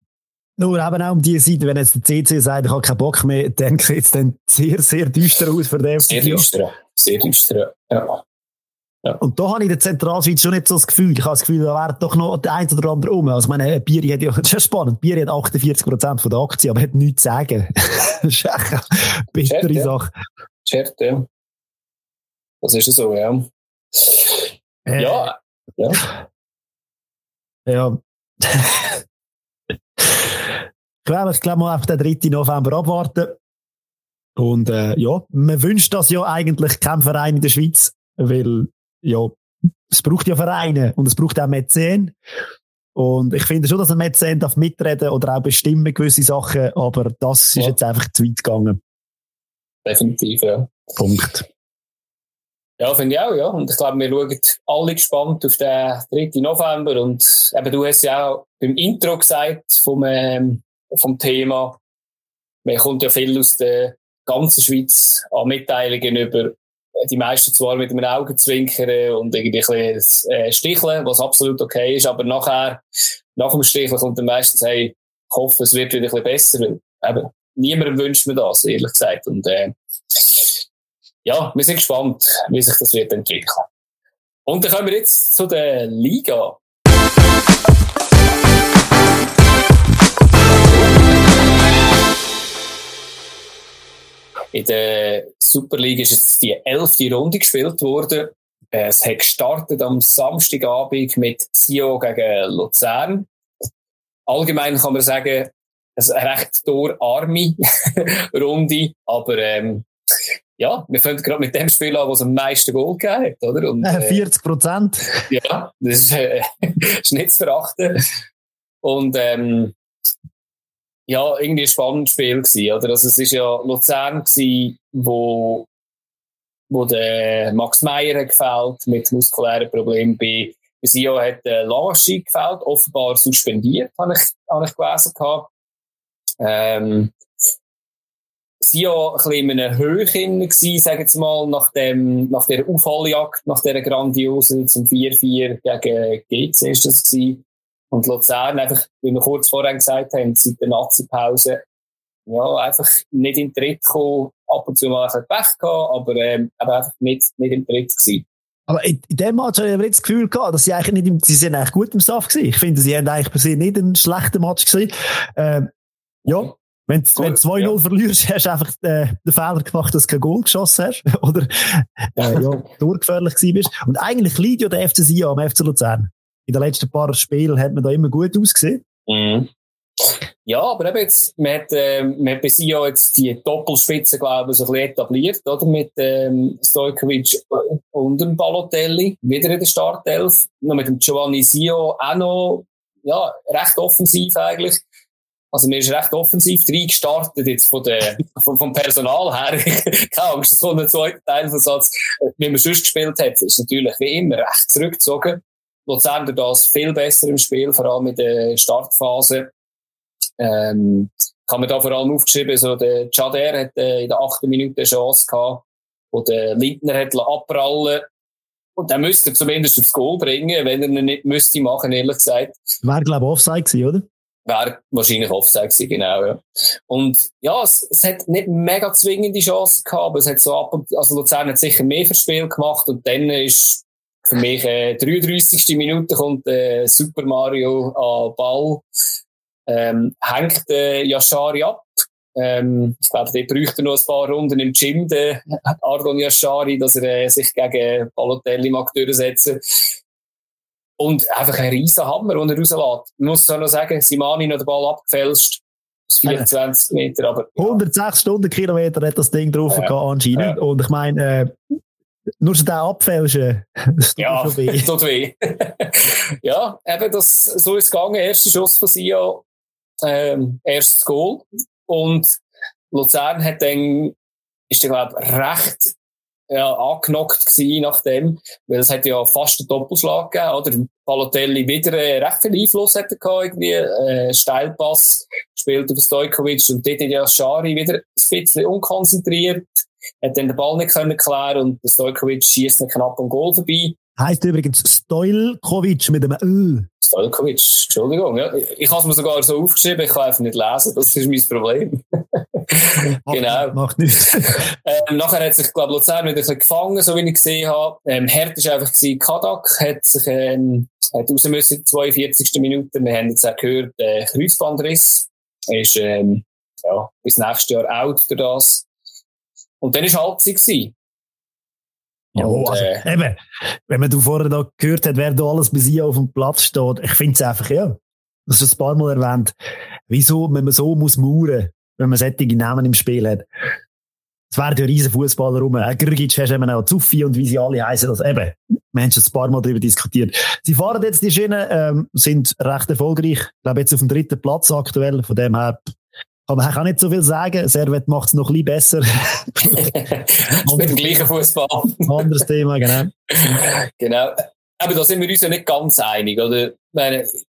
Nur eben auch um diese Seite, wenn jetzt der CC sagt, ich habe keinen Bock mehr, dann sieht es dann sehr, sehr düster aus für den. Sehr düster, sehr düster, ja. Ja. Und da habe ich in der Zentralschweiz schon nicht so das Gefühl. Ich habe das Gefühl, da wäre doch noch der ein oder andere um. Also, meine, Bier hat ja, das ist spannend. Bier hat 48 Prozent von der Aktie, aber hat nichts zu sagen. das ist echt eine bittere Chat, Sache. Chat, ja. Das ist so, ja. Äh, ja. Ja. ja. ich glaube, ich glaube mal auf den 3. November abwarten. Und äh, ja, man wünscht das ja eigentlich kein Verein in der Schweiz, weil ja, es braucht ja Vereine und es braucht auch Mäzen. Und ich finde schon, dass ein Mäzen darf mitreden oder auch bestimmen gewisse Sachen, aber das ja. ist jetzt einfach zu weit gegangen. Definitiv, ja. Punkt. Ja, finde ich auch, ja. Und ich glaube, wir schauen alle gespannt auf den 3. November. Und eben, du hast ja auch beim Intro gesagt vom, ähm, vom Thema, man kommt ja viel aus der ganzen Schweiz an Mitteilungen über die meisten zwar mit einem Augenzwinkern und irgendwie ein bisschen äh, sticheln, was absolut okay ist, aber nachher, nach dem Sticheln kommt dann meistens, hey, ich hoffe, es wird wieder ein bisschen besser, weil eben, niemandem wünscht mir das, ehrlich gesagt. Und, äh, ja, wir sind gespannt, wie sich das wird entwickeln. Und dann kommen wir jetzt zu der Liga. In der Superliga ist jetzt die elfte Runde gespielt worden. Es hat gestartet am Samstagabend mit Sio gegen Luzern. Allgemein kann man sagen, es ist eine recht torarme Runde, aber ähm, ja, wir fangen gerade mit dem Spiel an, was am meisten Goal gegeben hat, oder? Und, äh, 40 Prozent. ja, das ist, äh, ist nicht zu verachten. Und ähm, ja, irgendwie ein spannendes Spiel gewesen, oder? Also es ist ja Luzern gewesen, wo, wo der Max Meyer gefällt mit muskulären Problemen bei, Sio hat der Lavaschi gefällt, offenbar suspendiert, habe ich, habe ich gelesen gehabt. Ähm, Sio ein bisschen in einer Höhe gewesen, sagen jetzt mal, nach dem, nach der Aufholjagd, nach der grandiosen zum 4-4 gegen GC ist das gewesen. Und Luzern einfach, wie wir kurz vorher gesagt haben, seit der Nazi-Pause, ja, einfach nicht in den Tritt gekommen, ab und zu mal ein Pech gehabt, aber, ähm, aber einfach nicht, nicht im Tritt gewesen. Aber in, in dem Match habe ich aber jetzt das Gefühl gehabt, dass sie eigentlich nicht im, sie sind eigentlich gut im Staff gewesen. Ich finde, sie haben eigentlich per se nicht einen schlechten Match gesehen. Ähm, ja. Wenn du 2-0 ja. verlierst, hast du einfach äh, den Fehler gemacht, dass du kein Goal geschossen hast. Oder, äh, ja, durchgefährlich gewesen bist. Und eigentlich liegt ja der FC Sia am FC Luzern in den letzten paar Spielen hat man da immer gut ausgesehen. Mhm. Ja, aber eben jetzt, man hat, äh, man hat bei Sia jetzt die Doppelspitze, glaube ich, so ein etabliert, oder? Mit, ähm, Stojkovic und dem Balotelli, wieder in der Startelf. Noch mit dem Giovanni Sio auch noch, ja, recht offensiv eigentlich. Also, mir ist recht offensiv reingestartet, jetzt von der, von, vom Personal her. Keine Angst, so ein zweiter Teilversatz, wie man sonst gespielt hat, ist natürlich wie immer recht zurückgezogen. Luzern durch das viel besser im Spiel, vor allem in der Startphase. Ähm, kann man da vor allem aufgeschrieben, so der Chader hat äh, in der achten Minute eine Chance gehabt, wo der Lindner hat abprallen und der müsste zumindest aufs Goal bringen, wenn er ihn nicht müsste machen, ehrlich gesagt. Wäre, glaube ich, Offside gewesen, oder? Wäre wahrscheinlich Offside gewesen, genau, ja. Und ja, es, es hat nicht mega zwingende Chancen gehabt, aber es hat so ab und, also Luzern hat sicher mehr fürs Spiel gemacht und dann ist für mich, äh, 33. Minute kommt äh, Super Mario an Ball, ähm, hängt äh, Yashari ab. Ähm, ich glaube, der bräuchte noch ein paar Runden im Gym, der Ardon Yashari, dass er äh, sich gegen Balotelli mag durchsetzen Und einfach ein riesen Hammer, den er rauslässt. Ich muss auch noch sagen, Simani noch den Ball abgefälscht. 24 Meter, aber. 106 Stundenkilometer hat das Ding drauf ja, anscheinend. Ja. Und ich meine, äh, nur schon den abfälschen. ja, tut weh. tut weh. ja, eben, das, so ist es gegangen. Erster Schuss von Sia, ähm, erstes Goal. Und Luzern hat dann, ist der, glaube recht ja, angenockt gewesen nach dem, weil es hat ja fast einen Doppelschlag gegeben, oder? Palotelli wieder äh, recht viel Einfluss hatte gehabt, irgendwie, äh, Steilpass spielt auf Stojkovic und dort ja Schari wieder ein bisschen unkonzentriert, hat dann den Ball nicht können klären und Stojkovic schießt knapp am Goal vorbei. Heißt übrigens Stojkovic mit einem Ö. Stojkovic, Entschuldigung. Ja. Ich habe es mir sogar so aufgeschrieben, ich kann einfach nicht lesen, das ist mein Problem. genau. Macht nichts. ähm, nachher hat sich, glaube ich, Luzern wieder ein bisschen gefangen, so wie ich gesehen habe. Ähm, Herd ist einfach gewesen, Kadak hat sich, ähm, hat raus müssen, in 42. Minute. Wir haben jetzt auch gehört, äh, Kreuzbandriss. ist, ähm, ja, bis nächstes Jahr out durch das. Und dann war Halbzeit gewesen. Ja, und, also, äh, eben, wenn man du vorher da gehört hat, wer da alles bei sie auf dem Platz steht, ich finde es einfach, ja, das ist ein paar Mal erwähnt, wieso, wenn man so muss mauern, wenn man solche Namen im Spiel hat. Es werden ja riesen Fußballer rum. Äh, Grgic hast eben auch Zuffi und wie sie alle heißen. Also eben, wir haben schon ein paar Mal darüber diskutiert. Sie fahren jetzt die Schiene, ähm, sind recht erfolgreich. Ich glaube jetzt auf dem dritten Platz aktuell. Von dem her aber ich kann nicht so viel sagen. Servet macht es noch ein bisschen besser. Mit dem gleichen Fußball. Anderes Thema, genau. genau. Aber da sind wir uns ja nicht ganz einig, oder?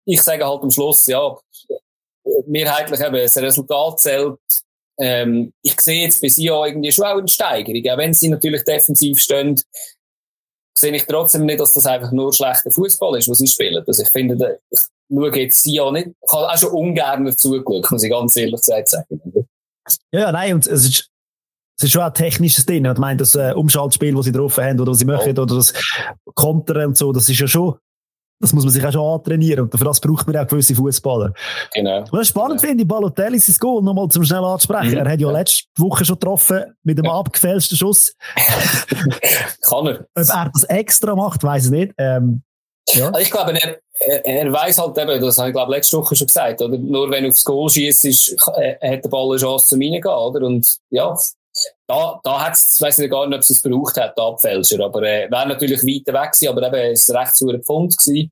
Ich sage halt am Schluss, ja, mehrheitlich eben, das Resultat zählt. Ähm, ich sehe jetzt bei sie auch irgendwie schon auch eine Steigerung. Auch wenn sie natürlich defensiv stehen, sehe ich trotzdem nicht, dass das einfach nur schlechter Fußball ist, was sie spielen. Also ich finde, schaue jetzt sie auch nicht, ich habe auch schon ungern zugeschaut, muss ich ganz ehrlich sagen. Ja, nein, und es ist, es ist schon ein technisches Ding. Ich meine, das äh, Umschaltspiel, das sie drauf haben, oder was sie möchten, oder das Kontern und so, das ist ja schon das muss man sich auch schon antrainieren. Und für das braucht man auch gewisse Fußballer. Genau. Was spannend genau. finde, Balotelli sein Goal nochmal zum schnell anzusprechen. Mhm. Er hat ja letzte Woche schon getroffen mit dem ja. abgefälschten Schuss. Kann er. Ob er das extra macht, weiß ich nicht. Ähm, ja. Also ich glaube, er, er, weiß halt eben, das habe ich glaube letzte Woche schon gesagt, oder? Nur wenn du aufs Goal schießt, hat der Ball eine Chance zum Reingehen, oder? Und ja, da, da hat es, weiß ich gar nicht, ob es gebraucht hat, der Abfälscher, aber äh, wäre natürlich weiter weg gewesen, aber eben, es war recht zu einem Pfund gewesen.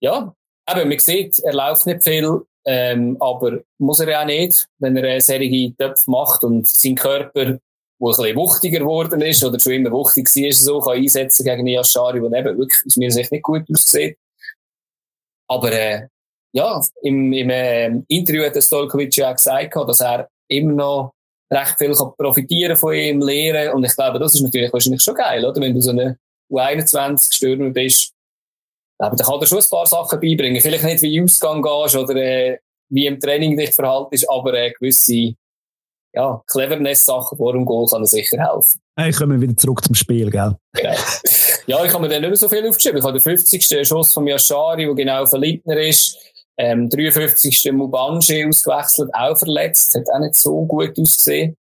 Ja, eben, man sieht, er läuft nicht viel, ähm, aber muss er ja auch nicht, wenn er eine Serie Töpfe macht und sein Körper, wo ein bisschen wuchtiger geworden ist, oder schon immer wuchtig war, so kann einsetzen gegen Niashari, der eben wirklich aus meiner Sicht nicht gut aussieht. Aber, äh, ja, im, im äh, Interview hat Stolkovic ja auch gesagt, dass er immer noch recht viel kann profitieren von ihm, lernen. Und ich glaube, das ist natürlich wahrscheinlich schon geil, oder? Wenn du so eine U21-Stürmer bist. Aber dann kann er schon ein paar Sachen beibringen. Vielleicht nicht, wie im Ausgang gehst oder äh, wie im Training dich verhaltest, aber äh, gewisse ja, Cleverness-Sachen vor dem Goal kann er sicher helfen. Ich komme wieder zurück zum Spiel, gell? Genau. Ja, ich habe mir dann nicht mehr so viel aufgeschrieben. Ich habe den 50. Schuss von Yashari, der genau für Lindner ist. Ähm, 53. Mubanji ausgewechselt, auch verletzt, hat auch nicht so gut ausgesehen.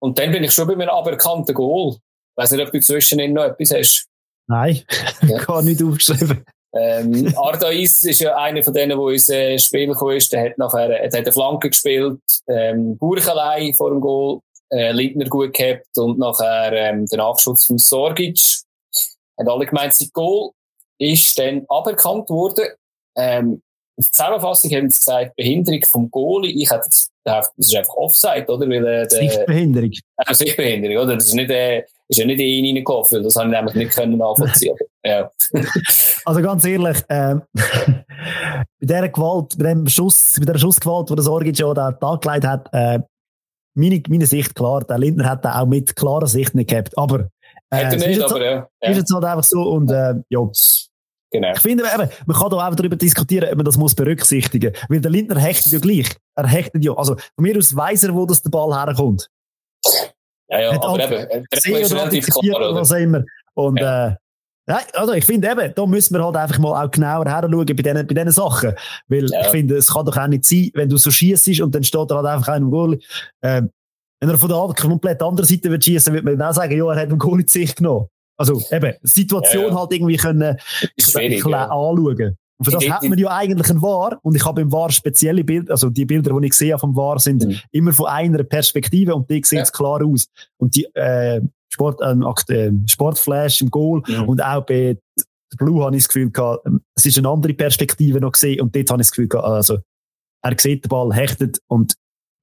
Und dann bin ich schon bei einem aberkannten Goal. Ich weiss nicht, ob du zwischen noch etwas hast. Nein, ja. gar nicht aufgeschrieben. Ähm, Ardais ist ja einer von denen, der ins äh, Spiel gekommen ist. Der hat nachher der hat eine Flanke gespielt, ähm, Burchelei vor dem Goal, äh, Lindner gut gehabt und nachher ähm, der Nachschuss von Sorgic. Haben alle gemeint, sein Goal ist dann aberkannt worden. Ähm, in der Zusammenfassung haben sie gesagt, Behinderung vom Goalie. Ich hätte gedacht, das ist einfach Offside, oder? Weil, äh, der, Sichtbehinderung. Äh, Sichtbehinderung, oder? Das ist nicht, äh, ist ja nicht in ihn reingelaufen, weil das habe ich nämlich nicht können nachvollziehen. ja. also ganz ehrlich, ähm, bei dieser Gewalt, bei dem Schuss, bei der Schussgewalt, die der Sorgic ja da angelegt hat, äh, meine, meine Sicht klar, der Lindner hat da auch mit klarer Sicht nicht gehabt, aber äh, Hätte nicht, aber ja. Ist jetzt halt einfach so und äh, ja, Genau. Ich finde eben, man kann da auch darüber diskutieren, ob man das muss berücksichtigen muss. Weil der Lindner hechtet ja gleich. Er hechtet ja. Also, von mir aus weiss er, wo das der Ball herkommt. Ja, ja, Hat aber eben, der ist relativ klar, oder? Was immer. Und, ja. äh, ja, also ich finde eben, da müssen wir halt einfach mal auch genauer heranschauen bei diesen, bei diesen Sachen. Weil ja. ich finde, es kann doch auch nicht sein, wenn du so schießt und dann steht er halt einfach einem Goal. Äh, wenn er von der komplett anderen Seite wird schießen, würde man dann auch sagen, ja, er hat einen Goal in sich genommen. Also eben, Situation ja, ja. halt irgendwie können schwierig, ja. anschauen. Und für das die, hat man ja eigentlich ein War. Und ich habe im War spezielle Bilder, also die Bilder, die ich sehe vom War, sind mhm. immer von einer Perspektive und die sehen es klar aus. Und die, äh, Sport, ähm, äh, Sportflash im Goal mhm. und auch bei Blue habe ich das Gefühl gehabt, ähm, es ist eine andere Perspektive noch gesehen und dort habe ich das Gefühl gehabt, also, er sieht den Ball, hechtet und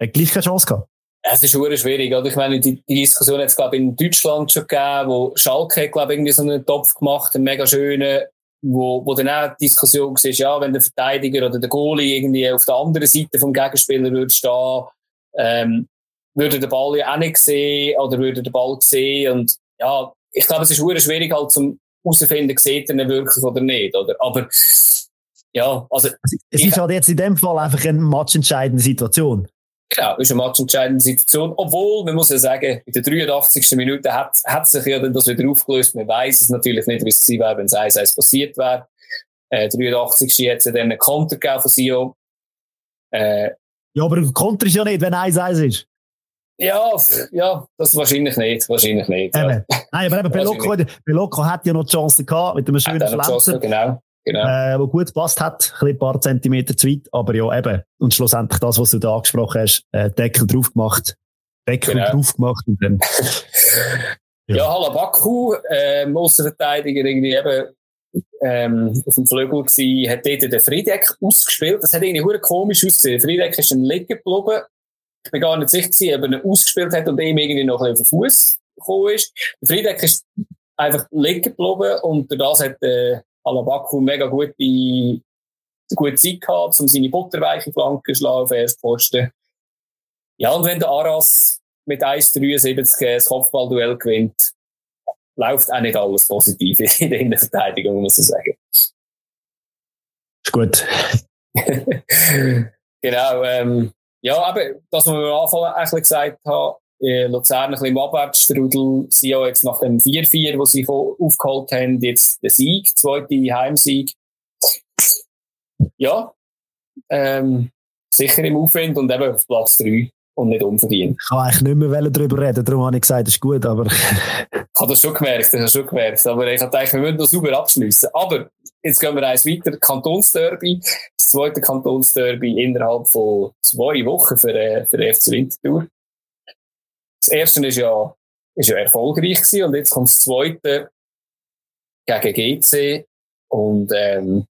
hat gleich keine Chance gehabt. Es ist schon schwierig, oder? Ich meine, die, die Diskussion hat es, glaube ich, in Deutschland schon gegeben, wo Schalke, glaube ich, irgendwie so einen Topf gemacht, einen mega schönen, wo, wo dann auch die Diskussion war, ja, wenn der Verteidiger oder der Goalie irgendwie auf der anderen Seite vom Gegenspieler würde stehen, ähm, würde der Ball ja auch nicht sehen oder würde der Ball sehen und ja, ich glaube, es ist sehr schwierig halt zum herausfinden, sieht er ihn wirklich oder nicht, oder? Aber, ja, also. Es ist halt jetzt in dem Fall einfach eine matchentscheidende Situation. Genau, ist eine matchentscheidende Situation. Obwohl, man muss ja sagen, in der 83. Minute hat, hat sich ja dann das wieder aufgelöst. Man weiß es natürlich nicht, wie es gewesen wäre, wenn es 1-1 passiert wäre. Äh, 83. jetzt dann einen Konter gegeben von Sio. Äh, ja, aber ein Konter ist ja nicht, wenn 1-1 ist. Ja, ja, das wahrscheinlich nicht, wahrscheinlich nicht. Ja. Nein, aber eben, Belocco, Belocco hat ja noch die Chance gehabt, mit einem schönen Schlenzer. Genau. Genau. Äh, wo gut passt hat, ein paar Zentimeter zu weit, aber ja, eben. Und schlussendlich das, was du da angesprochen hast, äh, Deckel drauf gemacht, Deckel genau. drauf gemacht und dann. ja, ja Halabaku, äh, Außenverteidiger irgendwie eben, ähm, auf dem Flügel gewesen, hat dort den Friedeck ausgespielt. Das hat irgendwie komisch ausgesehen. Friedeck ist dann liegen geblieben. Ich bin gar nicht sicher, ob er ihn ausgespielt hat und ihm irgendwie noch ein bisschen auf den Fuß gekommen ist. Der Friedeck ist einfach liegen geblieben und das hat, äh, Alabaku mega gute, gute Zeit gehabt, um seine butterweiche Flanke zu schlagen auf Erstposten. Ja, und wenn der Aras mit 1,73 das Kopfballduell gewinnt, läuft auch nicht alles positiv in der Innenverteidigung, muss ich sagen. Ist gut. genau, ähm, ja, aber das, was wir am Anfang eigentlich gesagt haben, äh, Luzern ein bisschen im Abwärtsstrudel, sie ja jetzt nach dem 4-4, wo sie aufgeholt haben, jetzt der Sieg, zweite Heimsieg. Ja, ähm, sicher im Aufwind und eben auf Platz 3 und nicht unverdient. Ich kann eigentlich nicht mehr darüber reden, darum habe ich gesagt, das ist gut, aber... ich habe das schon gemerkt, das habe schon gemerkt, aber ich habe gedacht, wir müssen das sauber abschließen. Aber jetzt gehen wir eins weiter, Kantonsderby, das zweite Kantonsderby innerhalb von zwei Wochen für, äh, für FC Winterthur. Das erste ist ja, ist ja erfolgreich gewesen und jetzt kommt das zweite gegen GC und ähm,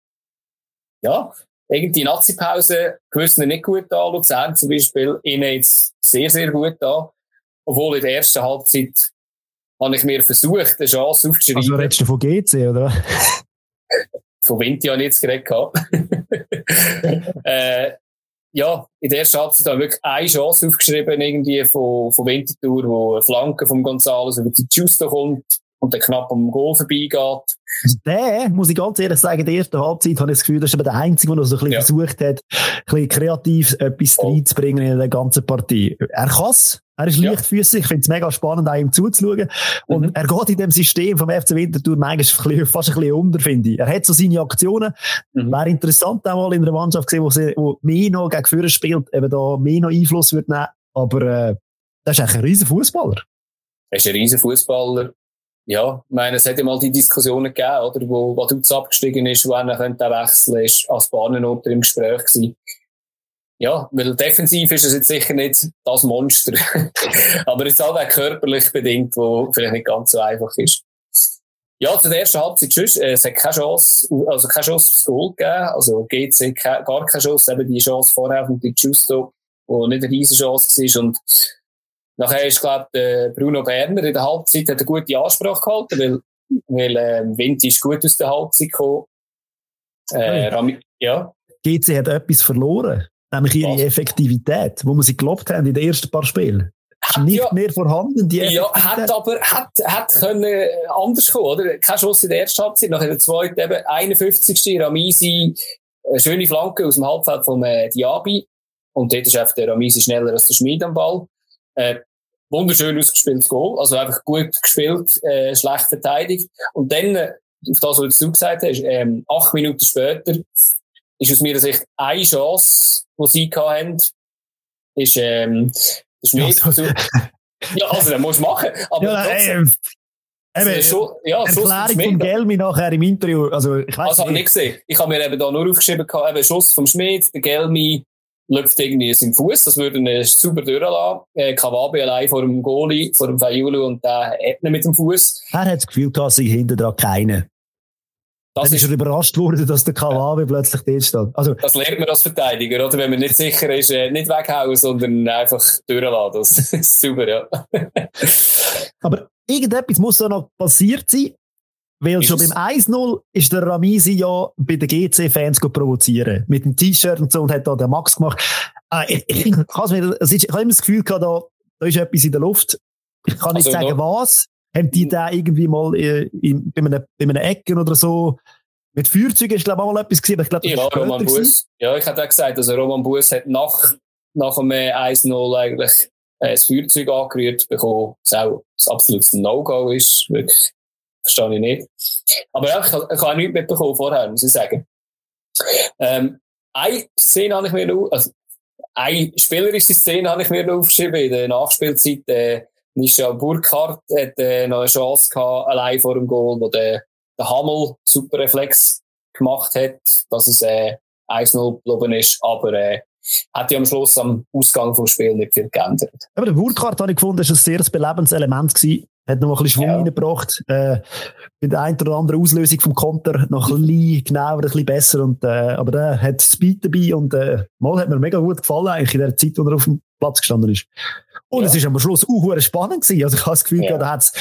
ja, irgendwie die Nazi-Pause gewissen nicht gut an. Luzern zum Beispiel, ihnen jetzt sehr, sehr gut an. Obwohl in der ersten Halbzeit habe ich mir versucht, eine Chance aufzuschreiben. Also redest du von GC, oder? von Vinti habe ich jetzt geredet. äh, ja, in der ersten Halbzeit habe ich wirklich eine Chance aufgeschrieben, irgendwie von, von Winterthur, wo eine Flanke vom Gonzales über die Justo kommt und dann knapp am Goal vorbeigeht. Der, muss ich ganz ehrlich sagen, in der ersten Halbzeit habe ich das Gefühl, das ist aber der Einzige, der noch so ein bisschen ja. versucht hat, ein bisschen kreativ etwas oh. reinzubringen in der ganzen Partie. Er kann es, er ist leichtfüßig, ich finde es mega spannend, auch ihm zuzuschauen. Und mhm. er geht in dem System vom FC Winterthur manchmal fast ein bisschen unter, finde ich. Er hat so seine Aktionen. Mhm. Wäre interessant, auch mal in einer Mannschaft gesehen, wo, sie, wo mehr noch gegen Führer spielt, eben da mehr noch Einfluss wird nehmen. Aber, äh, das ist eigentlich ein riesen Fußballer. Er ist ein riesen Fußballer. Ja, ich meine, es hat ja mal die Diskussionen gegeben, oder, wo Vaduz abgestiegen ist, wo er könnte wechseln, ist als Bahnenunter im Gespräch gewesen. Ja, weil defensiv ist es jetzt sicher nicht das Monster. Aber halt auch körperlich bedingt, wo vielleicht nicht ganz so einfach ist. Ja, zu der ersten Halbzeit sonst, äh, es hat keine Chance, also keine Chance aufs Goal gegeben. Also GC gar keine Chance, eben die Chance vorher von Di Giusto, wo nicht eine riesige Chance war. Und nachher ist, glaube ich, Bruno Berner in der Halbzeit hat eine gute Ansprache gehalten, weil, weil äh, Wind ist gut aus der Halbzeit gekommen. Äh, Rami, ja. GC hat etwas verloren. Nämlich ihre Was? Effektivität, wo wir sie gelobt haben in den ersten paar Spielen. Hat nicht ja, mehr vorhanden, die Ja, hat aber, hat, hat können anders kommen, oder? Kein Schuss in der ersten Halbzeit, nach der zweiten eben 51. Ramisi, eine schöne Flanke aus dem Halbfeld von äh, Diaby. Und dort ist einfach der Ramisi schneller als der Schmied am Ball. Äh, wunderschön ausgespieltes Goal, also einfach gut gespielt, äh, schlecht verteidigt. Und dann, äh, auf das, was du gesagt hast, ähm, acht Minuten später, ist aus meiner Sicht eine Chance, die sie hatten, ist, ähm, der Schmied ja, so. ja, also, das musst du machen. Aber ja, trotzdem, Eben, äh, schon, ja, Erklärung von Gelmi nachher im Interview. Also, ich weiß also, nicht gesehen. Ich habe mir eben da nur aufgeschrieben, eben Schuss vom Schmied, der Gelmi läuft irgendwie seinen Fuß, das würde ihn super durchlassen. Äh, Kawabe allein vor dem Goalie, vor dem Fayulu und der Ebne mit dem Fuß. Er hat das Gefühl, dass sich hinten dran keinen. Das Dann ist er überrascht worden, dass der Kawabe ja. plötzlich dort steht. Also, das lernt man als Verteidiger, oder? Wenn man nicht sicher ist, äh, nicht weghauen, sondern einfach durchlassen. Das ist super, ja. Aber irgendetwas muss da noch passiert sein. Weil ist schon beim 1-0 ist der Ramisi ja bei den GC-Fans provozieren. Mit dem T-Shirt und so und hat da den Max gemacht. Äh, ich, ich, ich, ich, habe immer das Gefühl gehabt, da, da ist etwas in der Luft. Ich kann nicht also, sagen, was. Haben die da irgendwie mal in, in, bei, einem, bei einem Ecken oder so mit Feuerzeugen ist, glaube ich, mal etwas gesehen. Ich glaube, ja, Roman Bus. Ja, ich hatte auch gesagt, also Roman Bus hat nach, nach dem 1-0 eigentlich äh, das Feuerzeug angerührt bekommen, was auch ein absolutes No-Go ist. Wirklich. Verstehe ich nicht. Aber ja, ich, ich habe nichts mitbekommen vorher, muss ich sagen. Ähm, eine Szene habe ich mir noch, also, eine spielerische Szene habe ich mir noch aufgeschrieben in der Nachspielzeit. Äh, Nisha Burkhardt hat äh, noch eine Chance gehabt, allein vor dem Goal, wo der, der Hammel super Reflex gemacht hat, dass es äh, 1-0 geblieben ist, aber äh, hat ja am Schluss am Ausgang vom Spiel nicht viel geändert. Aber der Burkhardt habe ich gefunden, ist ein sehr belebendes Element gewesen. Hat noch ein bisschen Schwung ja. reingebracht. Äh, mit der einen oder anderen Auslösung vom Konter noch ein bisschen genauer, ein bisschen besser. Und, äh, aber der hat Speed dabei und äh, mal hat mir mega gut gefallen, eigentlich in der Zeit, wo er auf dem Platz gestanden ist. Und ja. es ist am Schluss auch spannend gewesen. Also ich habe das Gefühl, ja. da hat's,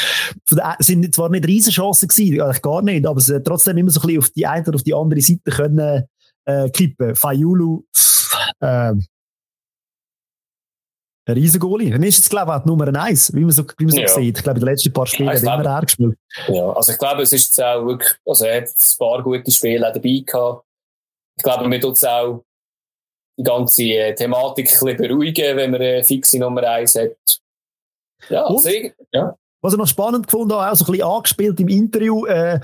es sind zwar nicht Riesenchancen gewesen, eigentlich gar nicht, aber es hat trotzdem immer so ein bisschen auf die eine oder auf die andere Seite können, äh, kippen. Fayulu, äh, ein Riesengoli. Dann ist jetzt, glaube ich, Nummer eins, wie man so, wie man so ja. sieht. Ich glaube, in den letzten paar Spielen ja, hat immer er gespielt. Ja, also ich glaube, es ist jetzt auch wirklich, also er hat ein paar gute Spiele auch dabei gehabt. Ich glaube, man tut es auch die ganze äh, Thematik ein bisschen beruhigen, wenn man eine fixe Nummer eins hat. Ja, also, ja. Was ich noch spannend gefunden habe, auch so ein bisschen angespielt im Interview, äh,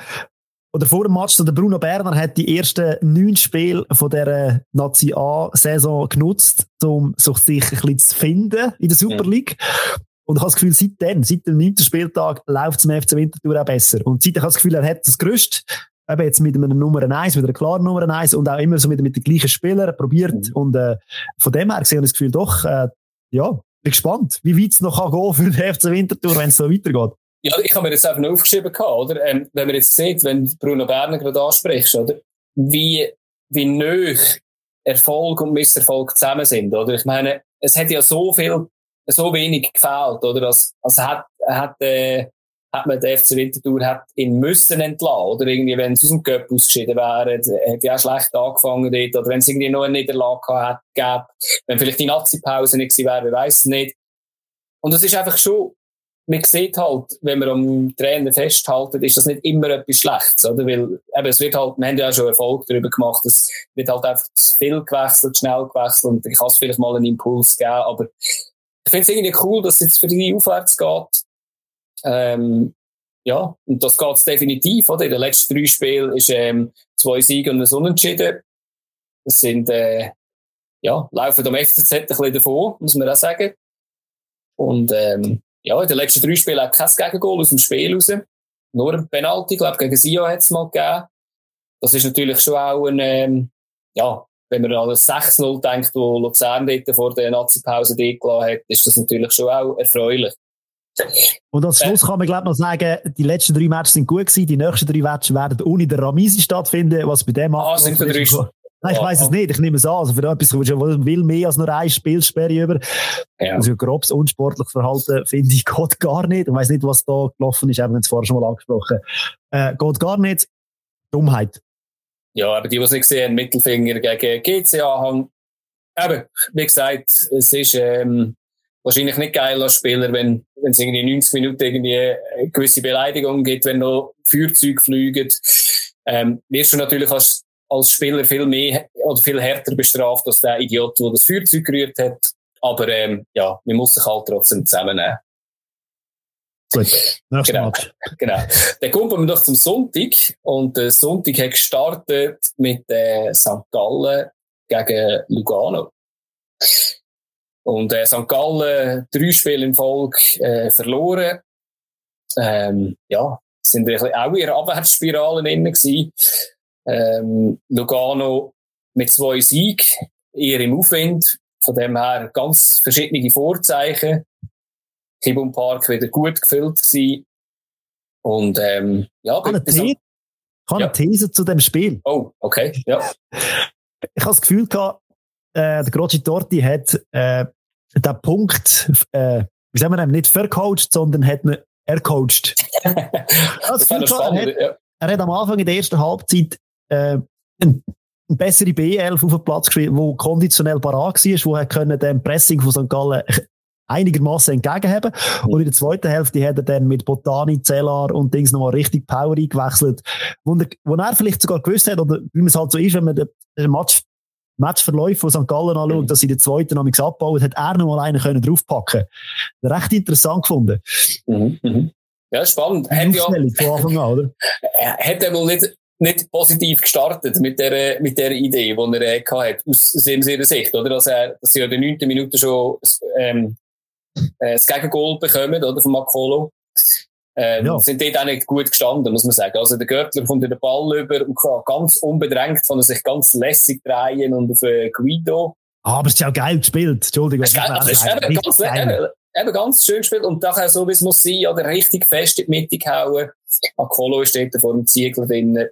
oder vor dem Match, der Bruno Berner hat die ersten neun Spiele von dieser Nazi A-Saison genutzt, um sich ein bisschen zu finden in der Super League. Und ich habe das Gefühl, seitdem, seit dem neunten Spieltag, läuft es im FC Winterthur auch besser. Und seitdem habe ich das Gefühl, er hat das Gerüst, eben jetzt mit einer Nummer 1, mit einer klaren Nummer 1 und auch immer so mit, mit den gleichen Spielern probiert. Mhm. Und äh, von dem her gesehen habe ich das Gefühl, doch, äh, ja, bin gespannt, wie weit es noch kann gehen für den FC Winterthur, wenn es so weitergeht. Ja, ich habe mir jetzt noch aufgeschrieben, oder? Ähm, wenn man jetzt sieht, wenn Bruno Berner gerade ansprichst, oder? Wie, wie nöch Erfolg und Misserfolg zusammen sind, oder? Ich meine, es hat ja so viel, so wenig gefehlt, oder? Als, als hat, hat, äh, hat man den FC Winterthur hat ihn müssen entlassen, oder? Irgendwie, wenn es aus dem Cup ausgeschieden wäre, hätte ja auch schlecht angefangen dort, oder wenn es irgendwie noch eine Niederlage gehabt hätte, wenn vielleicht die Nazi-Pause nicht gewesen wäre, weiß es nicht. Und es ist einfach schon, man sieht halt, wenn man am Trainer festhalten, ist das nicht immer etwas Schlechtes, oder? Weil, eben, es wird halt, wir haben ja auch schon Erfolg darüber gemacht, es wird halt einfach zu viel gewechselt, schnell gewechselt und ich kann es vielleicht mal einen Impuls geben, aber ich finde es irgendwie cool, dass es jetzt für die aufwärts geht. Ähm, ja, und das geht definitiv, oder? In den letzten drei Spielen ist, ähm, zwei Siege und ein Unentschieden. Das sind, äh, ja, laufen am FCZ ein bisschen davon, muss man auch sagen. Und, ähm, ja, in den letzten drei Spielen auch kein Gegengol aus dem Spiel raus. Nur ein Penalty, glaube, gegen Sio hat es mal gegeben. Das ist natürlich schon auch ein, ähm, ja, wenn man an das 6-0 denkt, wo Luzern dort vor der Nazi-Pause gelassen hat, ist das natürlich schon auch erfreulich. Und als Schluss kann man, glaube ich, noch sagen, die letzten drei Matches sind gut gewesen, die nächsten drei Matches werden ohne den Ramisi stattfinden, was bei dem Ah, sind drei, Nein, ich weiß es nicht. Ich nehme es an. Also für etwas kommst du will mehr als nur eine Spielsperre über. Ja. Also grobes unsportliches Verhalten finde ich geht gar nicht. Ich weiß nicht, was da gelaufen ist. Wir haben es vorher schon mal angesprochen. Äh, geht gar nicht. Dummheit. Ja, aber die, die es nicht sehen, Mittelfinger gegen GC-Anhang. Eben, wie gesagt, es ist ähm, wahrscheinlich nicht geil als Spieler, wenn wenn es irgendwie 90 Minuten irgendwie eine gewisse Beleidigung gibt, wenn noch Feuerzeuge fliegen. Ähm, wirst du natürlich als als Spieler viel mehr oder viel härter bestraft als der Idiot, der das Feuerzeug gerührt hat. Aber ähm, ja, man muss sich halt trotzdem zusammennehmen. Gut, nächstes genau. Match. Genau. Dann kommen wir noch zum Sonntag. Und der Sonntag hat gestartet mit äh, St. Gallen gegen Lugano. Und äh, St. Gallen drei Spiele in Folge äh, verloren. Ähm, ja, sind auch in ihrer Abwärtsspirale drin gewesen. Ähm, Lugano mit zwei Siegen eher im Aufwind. Von dem her ganz verschiedene Vorzeichen. Kibum Park wieder gut gefüllt gewesen. Und, ähm, ja, habe eine, These, ich habe eine These zu dem Spiel. Oh, okay, ja. ich habe das Gefühl gehabt, äh, der Groci Torti hat, äh, den Punkt, äh, wie sagen wir nicht vercoacht, sondern hat ihn ercoacht. das das spannend, er, hat, ja. er hat am Anfang in der ersten Halbzeit, äh, ein, eine bessere B11 auf den Platz gespielt, wo konditionell parat war, wo er können dem Pressing von St. Gallen einigermaßen entgegenhaben. Mhm. Und in der zweiten Hälfte hat er dann mit Botani, Zellar und Dings nochmal richtig Power eingewechselt, wo er, wo er vielleicht sogar gewusst hat, oder wie man es halt so ist, wenn man den, Match Matchverläufe von St. Gallen anschaut, mhm. dass sie den zweiten noch nichts abbauen, hat er noch mal einen können draufpacken. Recht interessant gefunden. Mhm. Mhm. Ja, spannend. Hat ja, von Anfang an, oder? Hat er wohl nicht, nicht positiv gestartet mit der, mit der Idee, die er äh, hatte, aus seiner Sicht, oder? Dass er, dass sie in der neunten Minute schon, ähm, äh, das Gegengol bekommen, oder, von Makolo. Ähm, ja. Sind dort auch nicht gut gestanden, muss man sagen. Also der Görtler kommt den Ball über und kann ganz unbedrängt von sich ganz lässig drehen und auf äh, Guido. Ah, aber es ist ja auch geil gespielt. Entschuldigung. Es ist, geil, also, ist eben, ganz, eben, eben, ganz schön gespielt und daher so, wie es muss sein, oder richtig fest in die Mitte gehauen. Akolo steht da vor dem Ziegel drin.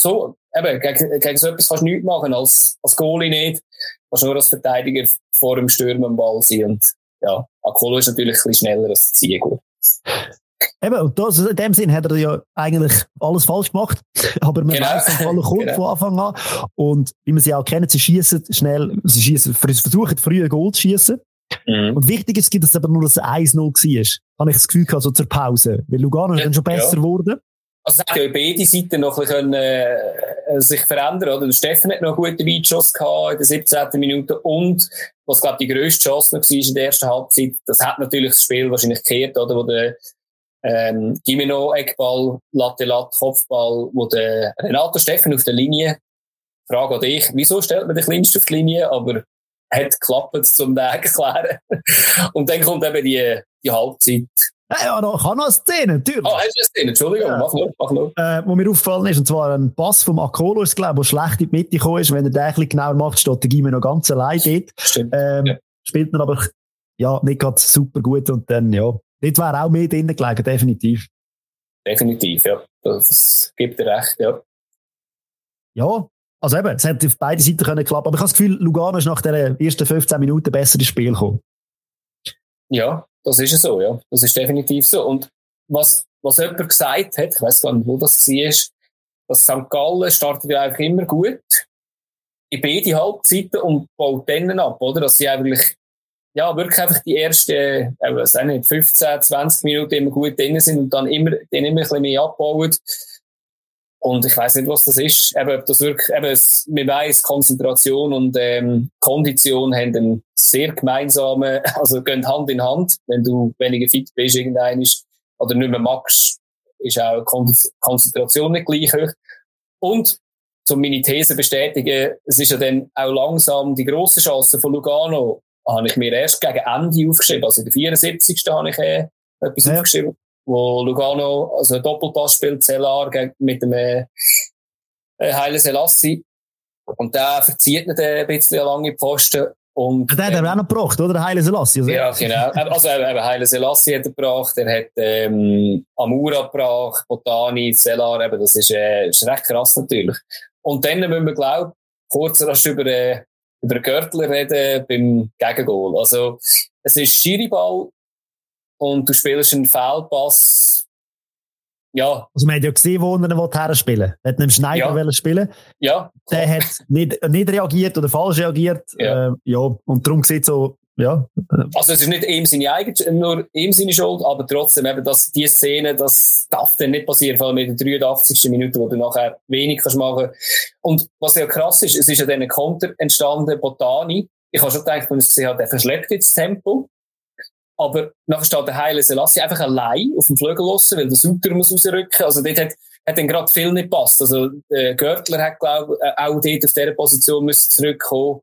So, eben, gegen, gegen so etwas kannst du nichts machen, als, als Goalie nicht. Du kannst nur als Verteidiger vor dem Stürmer am Ball sein und, ja, Akolo ist natürlich ein bisschen schneller als Ziegel. Eben, und das, in dem Sinn hat er ja eigentlich alles falsch gemacht. Aber man genau. weiß, dass alle kommt genau. von Anfang an. Und wie man sie auch kennt, sie schießen schnell, sie schießen, versuchen früher Goal zu schießen. Mhm. Und wichtig ist, dass es aber nur das 1-0 war. Habe ich das Gefühl gehabt, so zur Pause. Weil Lugano ja, ist dann schon besser geworden. Also, es hat ja beide Seiten noch ein bisschen, äh, sich verändern, oder? Der Steffen hat noch einen guten Weitschuss gehabt in der 17. Minute und, was, glaube ich, die grösste Chance noch war in der ersten Halbzeit, das hat natürlich das Spiel wahrscheinlich gekehrt, oder? Wo der, ähm, Gimeno, Eckball, Latte, Latte, Kopfball, wo der Renato Steffen auf der Linie, Frage an dich, wieso stellt man den Kleinsten auf die Linie, aber hat geklappt, zum den erklären. Und dann kommt eben die, die Halbzeit. Ja, noch, ich habe noch eine Szene, natürlich. Ah, eine Szene? Entschuldigung, ja. mach nur, mach nur. Äh, wo mir aufgefallen ist, und zwar ein Pass vom Akolo, ist, glaube der schlecht in die Mitte gekommen ist. Wenn er den ein bisschen genauer macht, steht der Gimeno ganz allein dort. Stimmt. Ähm, ja. Spielt man aber, ja, nicht gerade super gut und dann, ja, Dort wäre auch mehr drin gelegen, definitiv. Definitiv, ja. Das gibt dir recht, ja. Ja, also eben, es hätte auf beide Seiten können klappen. Aber ich habe das Gefühl, Lugano ist nach den ersten 15 Minuten besser ins Spiel gekommen. Ja, das ist so, ja. Das ist definitiv so. Und was, was jemand gesagt hat, ich weiß gar nicht, wo das war, dass St. Gallen startet ja eigentlich immer gut in beide Halbzeiten und baut dann ab, oder? Dass sie eigentlich ja, wirklich einfach die ersten, äh, was nicht, 15, 20 Minuten immer gut drin sind und dann immer, dann immer ein bisschen mehr abbauen. Und ich weiß nicht, was das ist. Eben, ob das wirklich, eben, es, man weiss, Konzentration und ähm, Kondition haben einen sehr gemeinsamen, also gehen Hand in Hand. Wenn du weniger fit bist, irgendein oder nicht mehr magst, ist auch Konzentration nicht gleich hoch. Und um meine These bestätigen, es ist ja dann auch langsam die grosse Chance von Lugano, habe ich mir erst gegen Ende aufgeschrieben. Also in der 74. habe ich äh, etwas ja. aufgeschrieben, wo Lugano, also ein Doppelpass spielt, Cellar mit dem äh, äh Heile Selassie. Und der verzieht nicht ein bisschen eine lange Posten. Und, ja, der hat er ähm, auch noch gebracht, oder? Der Heile Selassie. Also. Ja, genau. Also, eben, Heile Selassie hat er gebracht, er hat ähm, Amura gebracht, Botani, Cellar, eben, das ist, äh, ist recht krass natürlich. Und dann müssen wir glauben, kurz rasch über äh, über Görtler reden beim Gegengol. Also, es ist Schiriball und du spielst einen Fehlpass. Ja. Also, man hat ja gesehen, wo er her spielen Er hat einen Schneider ja. spielen Ja. Der hat nicht, nicht reagiert oder falsch reagiert. Ja. Äh, ja. Und darum sieht so ja. Also es ist nicht ihm seine eigene, nur ihm seine Schuld, aber trotzdem eben, dass die Szene, das darf dann nicht passieren, vor allem in der 83. Minute, wo du nachher wenig kannst machen. Und was ja krass ist, es ist ja dann ein Konter entstanden, Botani. Ich habe schon gedacht, wenn ich gesehen habe, der verschleppt jetzt das Tempo. Aber nachher steht der Heile Selassie einfach allein auf dem Flügel lassen, weil der Suter muss rausrücken. Also dort hat, hat dann gerade viel nicht gepasst. Also, der Görtler hat, glaube ich, auch dort auf dieser Position müssen zurückkommen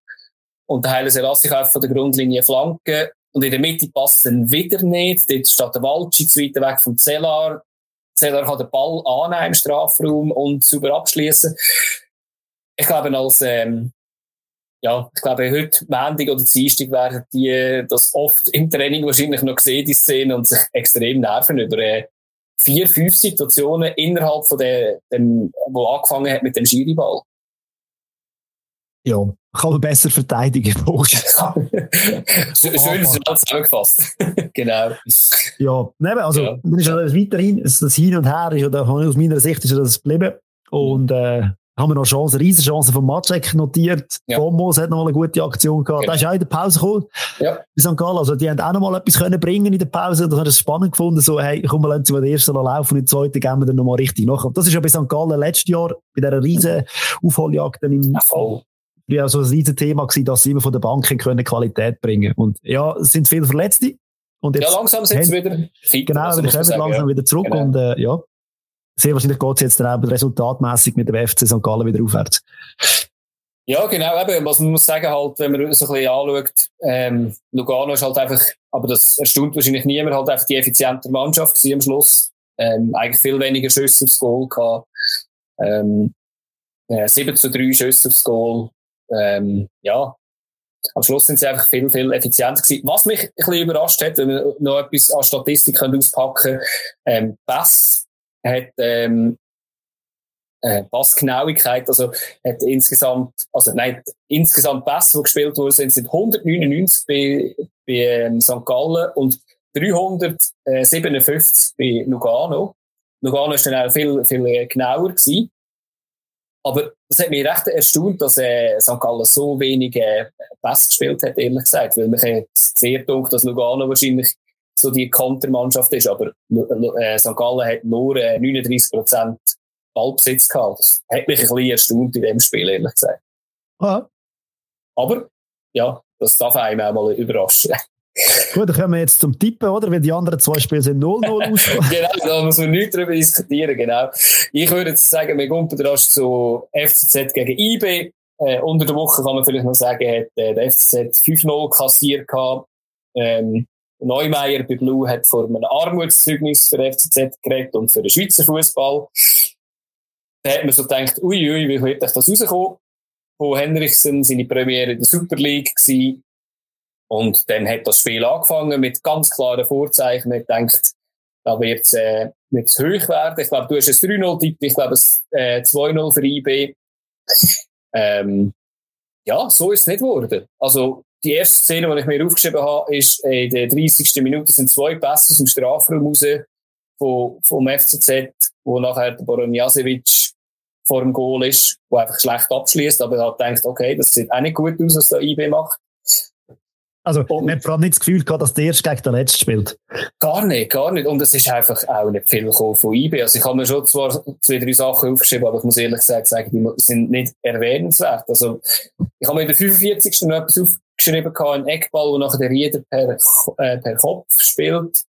und der Heile Selassie kauft von der Grundlinie Flanke und in der Mitte passt dann wieder nicht. Dort steht der Waldschitz weiter weg vom Zellar. Zellar kann den Ball annehmen im Strafraum und sauber abschließen. Ich glaube, als, ähm, ja, ich glaube, heute, Montag oder Dienstag werden die das oft im Training wahrscheinlich noch gesehen, die Szene, und sich extrem nerven über äh, vier, fünf Situationen innerhalb von der, dem, wo angefangen hat mit dem Schiriball. Ja, kann man besser verteidigen. Schön zusammengefasst. genau. Ja, neben, also, ja. dann ist ja weiterhin, das Hin und Her ist ja, aus meiner Sicht ist ja das geblieben. Und, äh, haben wir noch Chance, riesen Chance von Matschek notiert. Ja. Bomos hat noch mal eine gute Aktion gehabt. Genau. Da ist auch in der Pause gekommen. Ja. Bei St. Gallen. Also, die haben auch noch mal etwas können bringen in der Pause. Das hat es spannend gefunden. So, hey, komm, wir lassen sie mal den ersten laufen und der zweiten gehen wir dann noch mal richtig nach. Das ist ja bei St. Gallen letztes Jahr bei dieser riesen Aufholjagd im, ja, voll ja so ein riesen Thema gewesen, dass sie immer von der Bank können Qualität bringen. Und ja, es sind viele Verletzte. Und jetzt ja, langsam sind sie wieder fit. Genau, also wir kommen langsam ja. wieder zurück genau. und äh, ja, sehr wahrscheinlich geht es jetzt dann auch resultatmäßig mit dem FC St. Gallen wieder aufwärts. Ja, genau, eben, was man muss sagen, halt, wenn man so ein bisschen anschaut, ähm, Lugano ist halt einfach, aber das erstaunt wahrscheinlich niemand, halt einfach die effiziente Mannschaft gewesen am Schluss. Ähm, eigentlich viel weniger Schüsse aufs Goal gehabt. Ähm, äh, 7 zu 3 Schüsse aufs Goal. Ähm, ja, am Schluss sind sie einfach viel, viel effizienter gewesen. Was mich ein bisschen überrascht hat, wenn wir noch etwas an Statistik auspacken können, ähm, Pass hat, ähm, äh, Passgenauigkeit, also hat insgesamt, also nein, insgesamt Pässe, die gespielt wurden, sind, sind 199 bei, bei ähm, St. Gallen und 357 bei Lugano. Lugano ist dann auch viel, viel genauer gewesen. Aber das hat mich recht erstaunt, dass äh, St. Gallen so wenig äh, Pass gespielt hat, ehrlich gesagt. Weil mich hat sehr gedacht, dass Lugano wahrscheinlich so die Kontermannschaft ist. Aber äh, St. Gallen hat nur äh, 39% Ballbesitz gehabt. Das hat mich ein bisschen erstaunt in dem Spiel, ehrlich gesagt. Aha. Aber, ja, das darf einem auch mal überraschen. Gut, dann kommen wir jetzt zum Tippen, oder? Weil die anderen zwei Spiele sind 0-0 ausgegangen. genau, da muss man nicht drüber diskutieren, genau. Ich würde jetzt sagen, wir kommen rasch zu FCZ gegen IB. Äh, unter der Woche kann man vielleicht noch sagen, hat äh, der FCZ 5-0 kassiert gehabt. Ähm, Neumeier bei Blue hat vor einem Armutszeugnis für FCZ geredet und für den Schweizer Fußball. Da hat man so gedacht, uiui, wie wird das rauskommen? Wo Henrichsen seine Premiere in der Super League gewesen, und dann hat das Spiel angefangen mit ganz klaren Vorzeichen. Ich denkt, da wird es äh, hoch werden. Ich glaube, du hast ein 3-0 tippt, ich glaube, es äh, 2-0 für IB. ähm, ja, so ist es nicht geworden. Also, die erste Szene, die ich mir aufgeschrieben habe, ist, äh, in der 30. Minute sind zwei Pässe aus dem Strafraum raus vom, vom FCZ, wo nachher der Boronjasevic vor dem Goal ist, wo einfach schlecht abschließt, aber er hat gedacht, okay, das sieht auch nicht gut aus, was der IB macht. Also, und, man hat vor allem nicht das Gefühl gehabt, dass der Erste gegen den Letzten spielt. Gar nicht, gar nicht. Und es ist einfach auch nicht viel von IB. Also, ich habe mir schon zwar zwei, drei Sachen aufgeschrieben, aber ich muss ehrlich gesagt sagen, die sind nicht erwähnenswert. Also, ich habe mir in der 45. noch etwas aufgeschrieben gehabt, einen Eckball, wo nachher der Rieder per, äh, per Kopf spielt,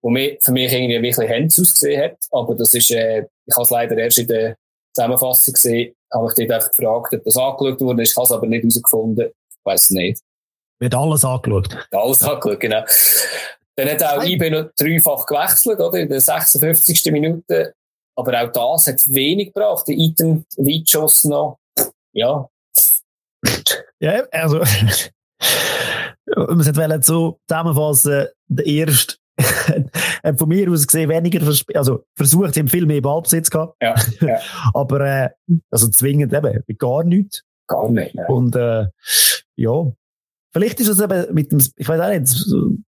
wo mir, für mich irgendwie wirklich Händs ausgesehen hat. Aber das ist, äh, ich habe es leider erst in der Zusammenfassung gesehen, habe ich dort einfach gefragt, ob das angeschaut wurde. Ich habe es aber nicht herausgefunden. Ich weiß nicht. Wird alles angeschaut. Alles angeschaut, genau. Dann hat auch IB noch dreifach gewechselt, oder? In der 56. Minute. Aber auch das hat wenig gebracht. Der Ethan Weitschuss noch. Ja. Ja, also. man sollte so zusammenfassen, der erste hat von mir aus gesehen weniger, also versucht, sie haben viel mehr Ballbesitz gehabt. Ja, ja. Aber, äh, also zwingend eben, gar nichts. Gar nicht. Ja. Und, äh, ja, Vielleicht ist es eben mit dem, ich weiß auch nicht,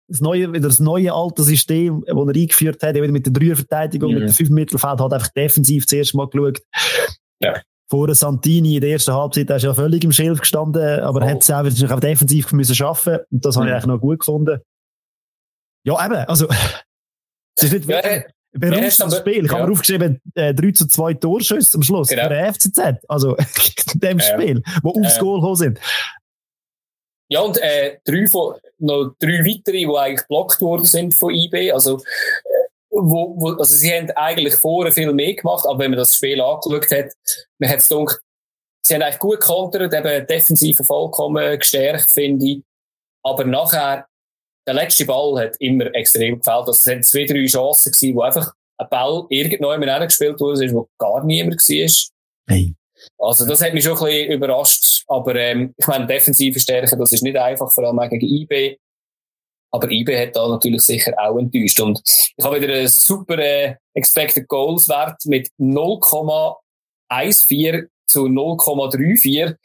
das neue, wieder das neue alte System, das er eingeführt hat, eben mit der Dreierverteidigung, mhm. mit dem fünf Mittelfeld, hat einfach defensiv zuerst mal geschaut. Ja. Vor Santini in der ersten Halbzeit, der ist ja völlig im Schilf gestanden, aber oh. hat es auch, auch defensiv müssen schaffen und das mhm. habe ich eigentlich noch gut gefunden. Ja, eben, also, es ist nicht ja, wirklich, äh, Beruftes Spiel. Ich ja. habe mir aufgeschrieben, äh, 3 zu 2 Torschüsse am Schluss genau. für den FCZ. Also, in dem ja. Spiel, wo aufs äh. Goal gekommen sind. Ja, und äh, drei von, noch drei weitere, die eigentlich geblockt worden sind von IB. Also, äh, wo, wo, also sie haben eigentlich vorher viel mehr gemacht, aber wenn man das Spiel angeschaut hat, man hat es gedacht, sie haben eigentlich gut kontert, eben defensive vollkommen gestärkt, finde ich. Aber nachher, der letzte Ball hat immer extrem gefällt. Also es sind zwei, drei Chancen gewesen, wo einfach ein Ball irgendjemand gespielt wurde, wo gar niemand war. Hey. Also das hat mich schon ein bisschen überrascht. Aber ähm, ich meine, defensive Stärke, das ist nicht einfach, vor allem gegen IB. Aber IB hat da natürlich sicher auch enttäuscht. Und ich habe wieder einen super äh, Expected Goals Wert mit 0,14 zu 0,34. Das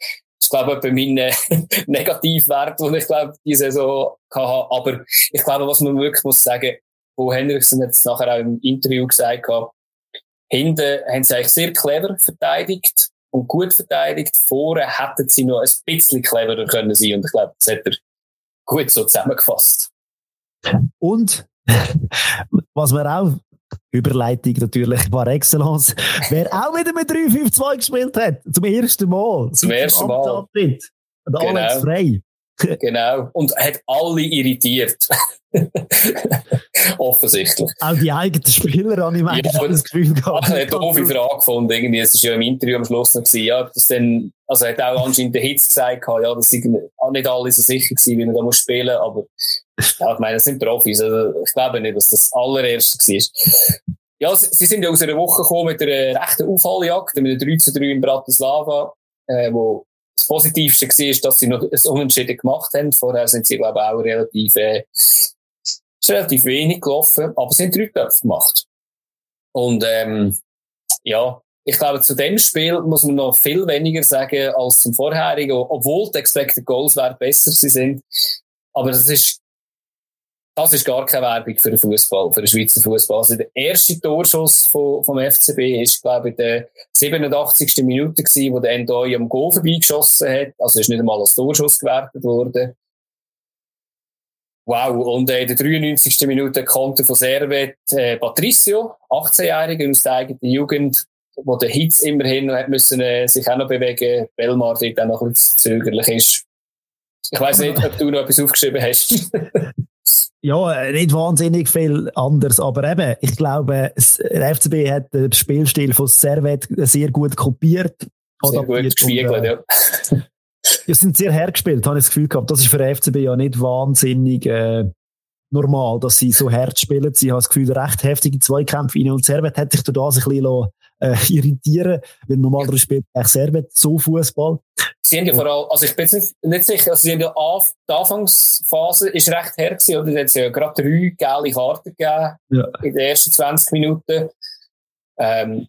ist, glaube ich, bei meinem äh, Negativwert, den ich, glaube, diese Saison hatte. Aber ich glaube, was man wirklich muss sagen, wo Henriksen jetzt nachher auch im Interview gesagt hat, hinten haben sie eigentlich sehr clever verteidigt und gut verteidigt. Vorne hätten sie noch ein bisschen cleverer können sein. Und ich glaube, das hat er gut so zusammengefasst. Und was wir auch Überleitung natürlich par excellence. Wer auch wieder mit 3-5-2 gespielt hat, zum ersten Mal. Zum ersten Mal. Antritt. Und genau. Alex Frey. genau. Und hat alle irritiert. Offensichtlich. Auch die eigenen Spieler habe ich ja, das Gefühl gehabt. Hat eine doofe Frage gefunden. Irgendwie. Es war ja im Interview am Schluss noch gewesen, ja, das dann, also er hat auch anscheinend der Hitz gesagt, ja, das sind nicht alle so sicher gewesen, wie er da muss spielen, aber ja, ich meine, das sind Profis. Also ich glaube nicht, dass das allererste war. Ja, sie sind ja aus einer Woche gekommen mit einer rechten Aufholjagd, mit einer 3 zu 3 in Bratislava, äh, wo das Positivste war, dass sie noch ein Unentschieden gemacht haben. Vorher sind sie, glaube ich, auch relativ, äh, relativ wenig gelaufen, aber sie haben drei Köpfe gemacht. Und, ähm, ja, ich glaube, zu dem Spiel muss man noch viel weniger sagen als zum vorherigen, obwohl die Expected Goals Wert besser sind. Aber das ist das ist gar keine Werbung für den Fußball, für den Schweizer Fußball. Also der erste Torschuss vom, vom FCB ist, glaube ich, der 87. Minute gewesen, wo der Endoi am Goal vorbeigeschossen hat. Also ist nicht einmal als Torschuss gewertet worden. Wow. Und äh, in der 93. Minute Konter von Servet äh, Patricio, 18-Jähriger aus der eigenen Jugend, wo der Hitz immerhin hat müssen, äh, sich auch noch bewegen. Belmar dort auch noch ein bisschen zögerlich ist. Ich weiss nicht, ob du noch etwas aufgeschrieben hast. Ja, nicht wahnsinnig viel anders, aber eben, ich glaube, der FCB hat den Spielstil von Servet sehr gut kopiert. Sehr gut gespiegelt, äh, ja. Die sind sehr hergespielt, habe ich das Gefühl gehabt. Das ist für den FCB ja nicht wahnsinnig äh, normal, dass sie so hart spielen. Sie haben das Gefühl, recht heftige Zweikämpfe rein. Und Servet hat sich durch das ein bisschen äh, irritieren, weil normalerweise spielt eigentlich Servet so Fußball. Sie haben ja vor allem, also ich bin jetzt nicht sicher, also sie haben ja die Anfangsphase ist recht her gewesen, oder? Da hat es ja gerade drei gelbe Karten gegeben ja. in den ersten 20 Minuten. Ähm,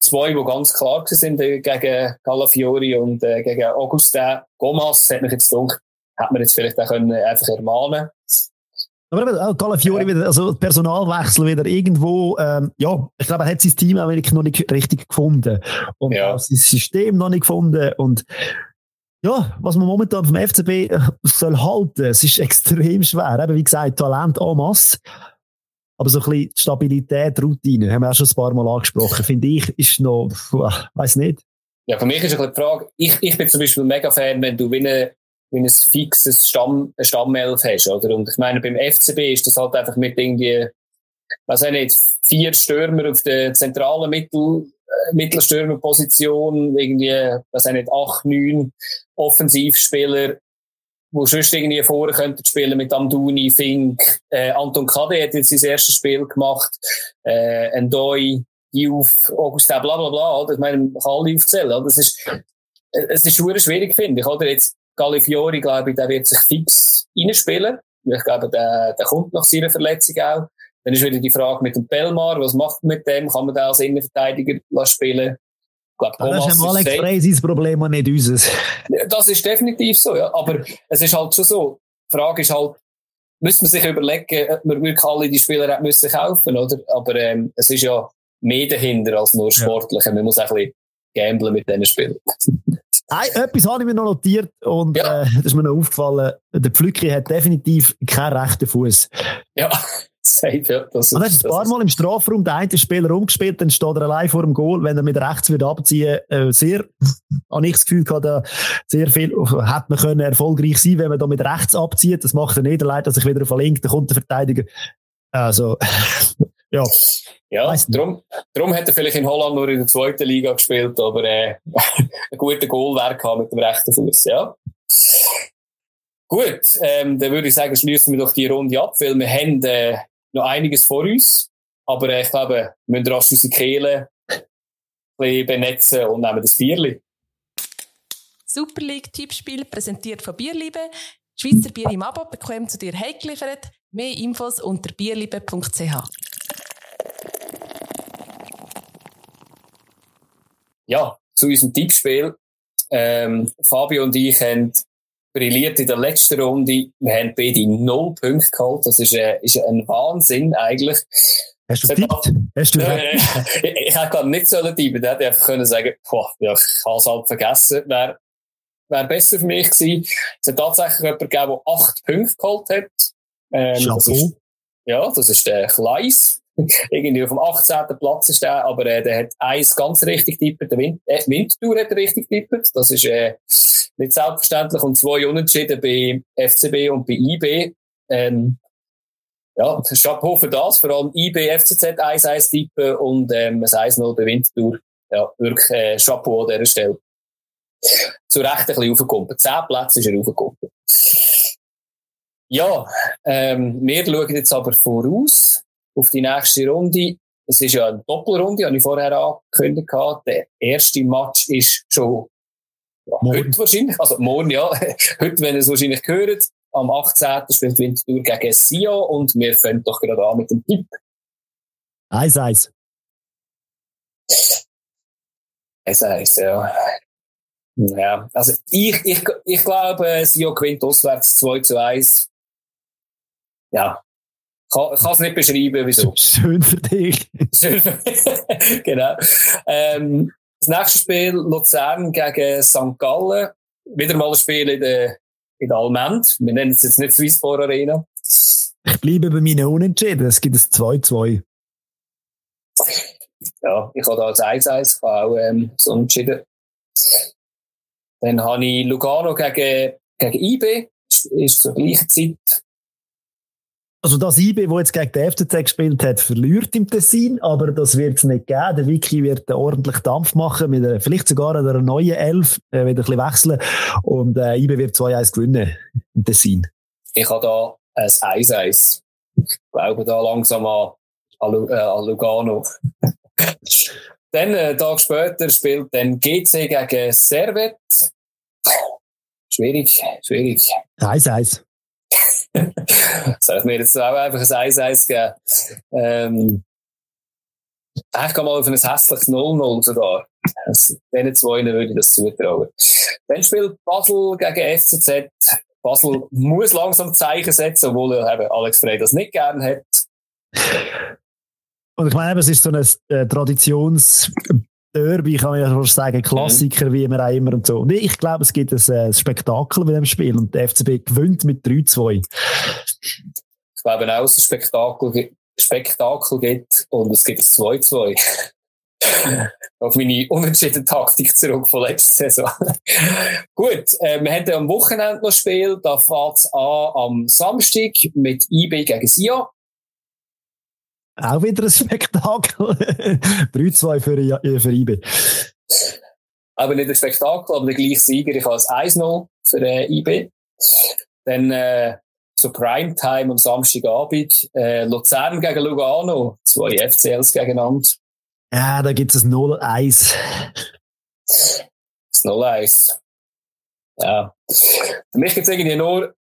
zwei, die ganz klar sind äh, gegen Calafiori und äh, gegen Augustin. Gomas hat mich jetzt gedacht, hätte man jetzt vielleicht auch können einfach ermahnen aber eben, auch Calafiori ja. wieder, also Personalwechsel wieder irgendwo, ähm, ja, ich glaube, er hat sein Team auch noch nicht richtig gefunden. Und ja. auch sein System noch nicht gefunden. Und ja, was man momentan vom FCB äh, soll halten, es ist extrem schwer. Eben, wie gesagt, Talent en masse. Aber so ein bisschen Stabilität, Routine, haben wir auch schon ein paar Mal angesprochen, finde ich, ist noch, weiß nicht. Ja, für mich ist ein die Frage, ich, ich bin zum Beispiel mega Fan, wenn du wie eine wie ein fixes Stamm, Stammelf hast, oder? Und ich meine, beim FCB ist das halt einfach mit irgendwie, weiß ich nicht, vier Stürmer auf der zentralen Mittel, äh, Mittelstürmerposition, irgendwie, weiß ich nicht, acht, neun Offensivspieler, wo sonst irgendwie vorher könnten spielen mit Amduni, Fink, äh, Anton Kade hat jetzt sein erstes Spiel gemacht, äh, Endoi, Diouf, Augustin, bla, bla, bla, oder? Ich meine, man kann alle aufzählen, oder? Das ist, äh, es ist schwierig, finde ich, oder? Jetzt, Galifiori, glaube ich, der wird sich fix reinspielen. Ich glaube, der, der kommt nach seiner Verletzung auch. Dann ist wieder die Frage mit dem Belmar, was macht man mit dem? Kann man den als Innenverteidiger spielen? Ich glaube, Thomas das ist Alex Frey sein Problem und nicht unseres. Das ist definitiv so, ja. Aber es ist halt schon so. Die Frage ist halt, müsste man sich überlegen, ob man wirklich alle die Spieler hat müssen kaufen, oder? Aber ähm, es ist ja mehr dahinter als nur sportlich. Ja. Man muss auch ein bisschen gamblen mit diesen Spielern. Ein, etwas habe ich mir noch notiert und ja. äh, das ist mir noch aufgefallen. Der Pflücki hat definitiv keinen rechten Fuß. Ja, safe, ja. Das und er hat ein paar Mal im Strafraum den einen Spieler umgespielt, dann steht er allein vor dem Goal. Wenn er mit rechts wird abziehen, äh, sehr, habe ich das Gefühl gehabt, sehr viel, hätte man können erfolgreich sein, wenn man da mit rechts abzieht. Das macht er nicht, leid, dass ich wieder linken, dann kommt der Verteidiger. Also, ja. Ja, darum, darum hat er vielleicht in Holland nur in der zweiten Liga gespielt, aber äh, einen guten Goalwerk gehabt mit dem rechten Fuß. Ja. Gut, ähm, dann würde ich sagen, schließen wir doch die Runde ab, weil wir haben äh, noch einiges vor uns. Aber äh, ich glaube, wir müssen rasch unsere Kehle bisschen benetzen und nehmen das Bierli. Super League Tippspiel präsentiert von Bierliebe. Schweizer Bier im Abo bekommt zu dir heimgeliefert. Mehr Infos unter bierliebe.ch. Ja, zu unserem Tippspiel. Ähm, Fabio und ich haben brilliert in der letzten Runde. Wir haben beide null Punkte geholt. Das ist, äh, ist ein Wahnsinn eigentlich. Hast du tippt? Hast du äh, ich, ich hätte gerade nicht sollen tippen. Ich hätte einfach können sagen, boah, ja, ich habe es halt vergessen. Wäre wär besser für mich gewesen. Es hat tatsächlich jemanden gegeben, der acht Punkte geholt hat. Ähm, das ist, ja, das ist der Kleis. Irgendwie auf dem 18. Platz ist der, aber äh, der hat eins ganz richtig tippet, der Wind, äh, Windtour hat er richtig tippet. Das ist äh, nicht selbstverständlich. Und zwei Unentschieden bei FCB und bei IB. Ähm, ja, Chapeau für das, vor allem IB, FCZ 1-1 tippen und ähm, ein 1-0 bei Winterthur. Ja, wirklich äh, Chapeau an dieser Stelle. Zu Recht ein bisschen aufgekommen. Zehn Plätze ist er aufgekommen. Ja, ähm, wir schauen jetzt aber voraus auf die nächste Runde. Es ist ja eine Doppelrunde, habe ich vorher angekündigt. Der erste Match ist schon ja, heute wahrscheinlich, also morgen ja, heute, wenn ihr es wahrscheinlich gehört, am 18. spielt Winterthur gegen Sio und wir fangen doch gerade an mit dem Tipp. 1-1. 1-1, ja. Ja, also ich, ich, ich glaube, Sio gewinnt auswärts 2 zu 1. Ja, kann, kann es nicht beschreiben, wieso. Schön für dich. Schön für dich. genau. Ähm, das nächste Spiel Luzern gegen St. Gallen. Wieder mal ein Spiel in der, in der Almend. Wir nennen es jetzt nicht Swissport Arena. Ich bleibe bei meinen Unentschieden. Es gibt ein 2-2. Ja, ich habe da als 1-1 auch ähm, so entschieden. Dann habe ich Lugano gegen, gegen IB. Ist zur gleichen Zeit also das IB, das jetzt gegen den FCZ gespielt hat, verliert im Tessin, aber das wird es nicht geben. Der Wiki wird ordentlich Dampf machen, mit einer, vielleicht sogar einer neuen Elf, äh, wieder ein bisschen wechseln. Und äh, IB wird 2-1 gewinnen im Tessin. Ich habe da ein 1-1. Ich glaube da langsam an, an, äh, an Lugano. dann, äh, einen Tag später, spielt dann GC gegen Servet. Schwierig, schwierig. 1-1. Soll ich mir jetzt auch einfach ein 1-1 geben? Ähm, ich gehe mal auf ein hässliches 0-0 sogar. Also, zwei würde ich das zutrauen. Dann spielt Basel gegen FCZ. Basel muss langsam Zeichen setzen, obwohl eben Alex Frey das nicht gern hat. Und ich meine, es ist so ein äh, Traditions- Derby, kann man ja fast sagen, Klassiker, mhm. wie immer auch immer und so. Und ich glaube, es gibt ein, ein Spektakel bei dem Spiel und der FCB gewinnt mit 3-2. Ich glaube auch, dass es ein Spektakel, Spektakel gibt und es gibt ein 2-2. auf meine unentschiedene Taktik zurück von letzter Saison. Gut, äh, wir haben am Wochenende noch Spiel. Da fährt es an am Samstag mit IB gegen Sia. Auch wieder ein Spektakel. 3-2 für, äh, für IB. Aber nicht ein Spektakel, aber der gleiche Sieger. Ich habe als 1-0 für äh, IB. Dann äh, zur Primetime am Samstagabend äh, Luzern gegen Lugano. Zwei FCLs gegeneinander. Ja, da gibt es ein 0-1. Das 0-1. Ja. Für mich gibt es irgendwie nur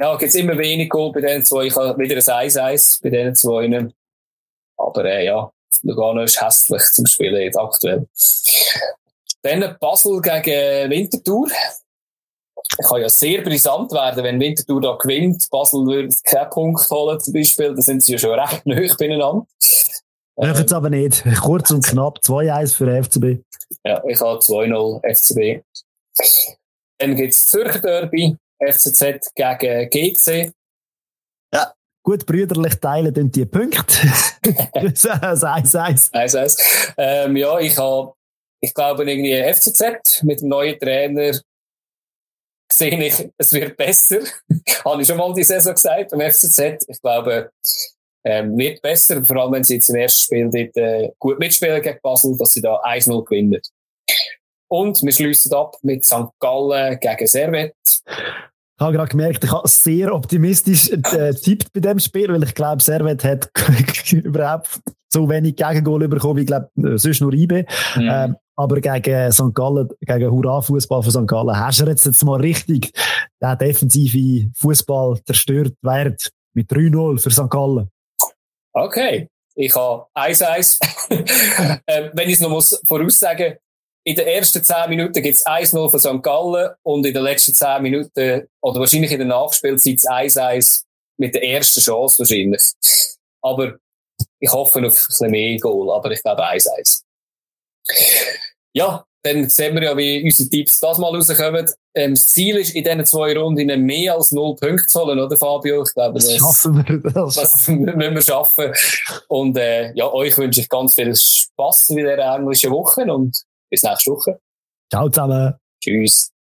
ja, gibt es immer wenig Goal bei den zwei. Ich habe wieder ein 1-1 bei den zwei. Aber äh, ja, Lugano ist hässlich zum Spielen jetzt aktuell. Dann Basel gegen Winterthur. Kann ja sehr brisant werden, wenn Winterthur da gewinnt. Basel würde keinen Punkt holen zum Beispiel. Da sind sie ja schon recht neu beieinander. Machen jetzt aber nicht. Kurz und knapp 2-1 für FCB. Ja, ich habe 2-0 FCB. Dann gibt es Zürcher Derby. FCZ gegen GC. Ja, gut brüderlich teilen die Punkte. das 1-1. 1-1. Ähm, ja, ich habe, ich glaube, irgendwie FCZ mit dem neuen Trainer sehe ich, es wird besser. habe ich schon mal die Saison gesagt beim FCZ. Ich glaube, ähm, wird besser, vor allem wenn sie jetzt im ersten Spiel dort, äh, gut mitspielen gegen Basel, dass sie da 1-0 gewinnen. Und wir schließen ab mit St. Gallen gegen Servet. Ich habe gerade gemerkt, ich habe sehr optimistisch äh, tippt bei dem Spiel, weil ich glaube, Servet hat überhaupt so wenig Gegengol bekommen, ich glaube, äh, sonst nur IB. Mhm. Ähm, aber gegen St. Gallen, gegen Hurra-Fußball von St. Gallen, hast du jetzt, jetzt mal richtig den defensive Fußball zerstört wird mit 3-0 für St. Gallen. Okay. Ich habe 1-1. äh, wenn ich es noch muss voraussagen in den ersten 10 Minuten gibt es 1-0 von St. Gallen und in den letzten 10 Minuten, oder wahrscheinlich in der Nachspielzeit 1-1 mit der ersten Chance wahrscheinlich. Aber ich hoffe auf ein bisschen mehr Goal, aber ich glaube 1-1. Ja, dann sehen wir ja, wie unsere Tipps das mal rauskommen. Ähm, das Ziel ist, in diesen zwei Runden mehr als null Punkte zu holen, oder Fabio? Ich glaube, das, das schaffen wir. Das, das müssen wir schaffen. Und äh, ja, euch wünsche ich ganz viel Spass in dieser englischen Woche und bis nächste Woche. Ciao zusammen. Tschüss.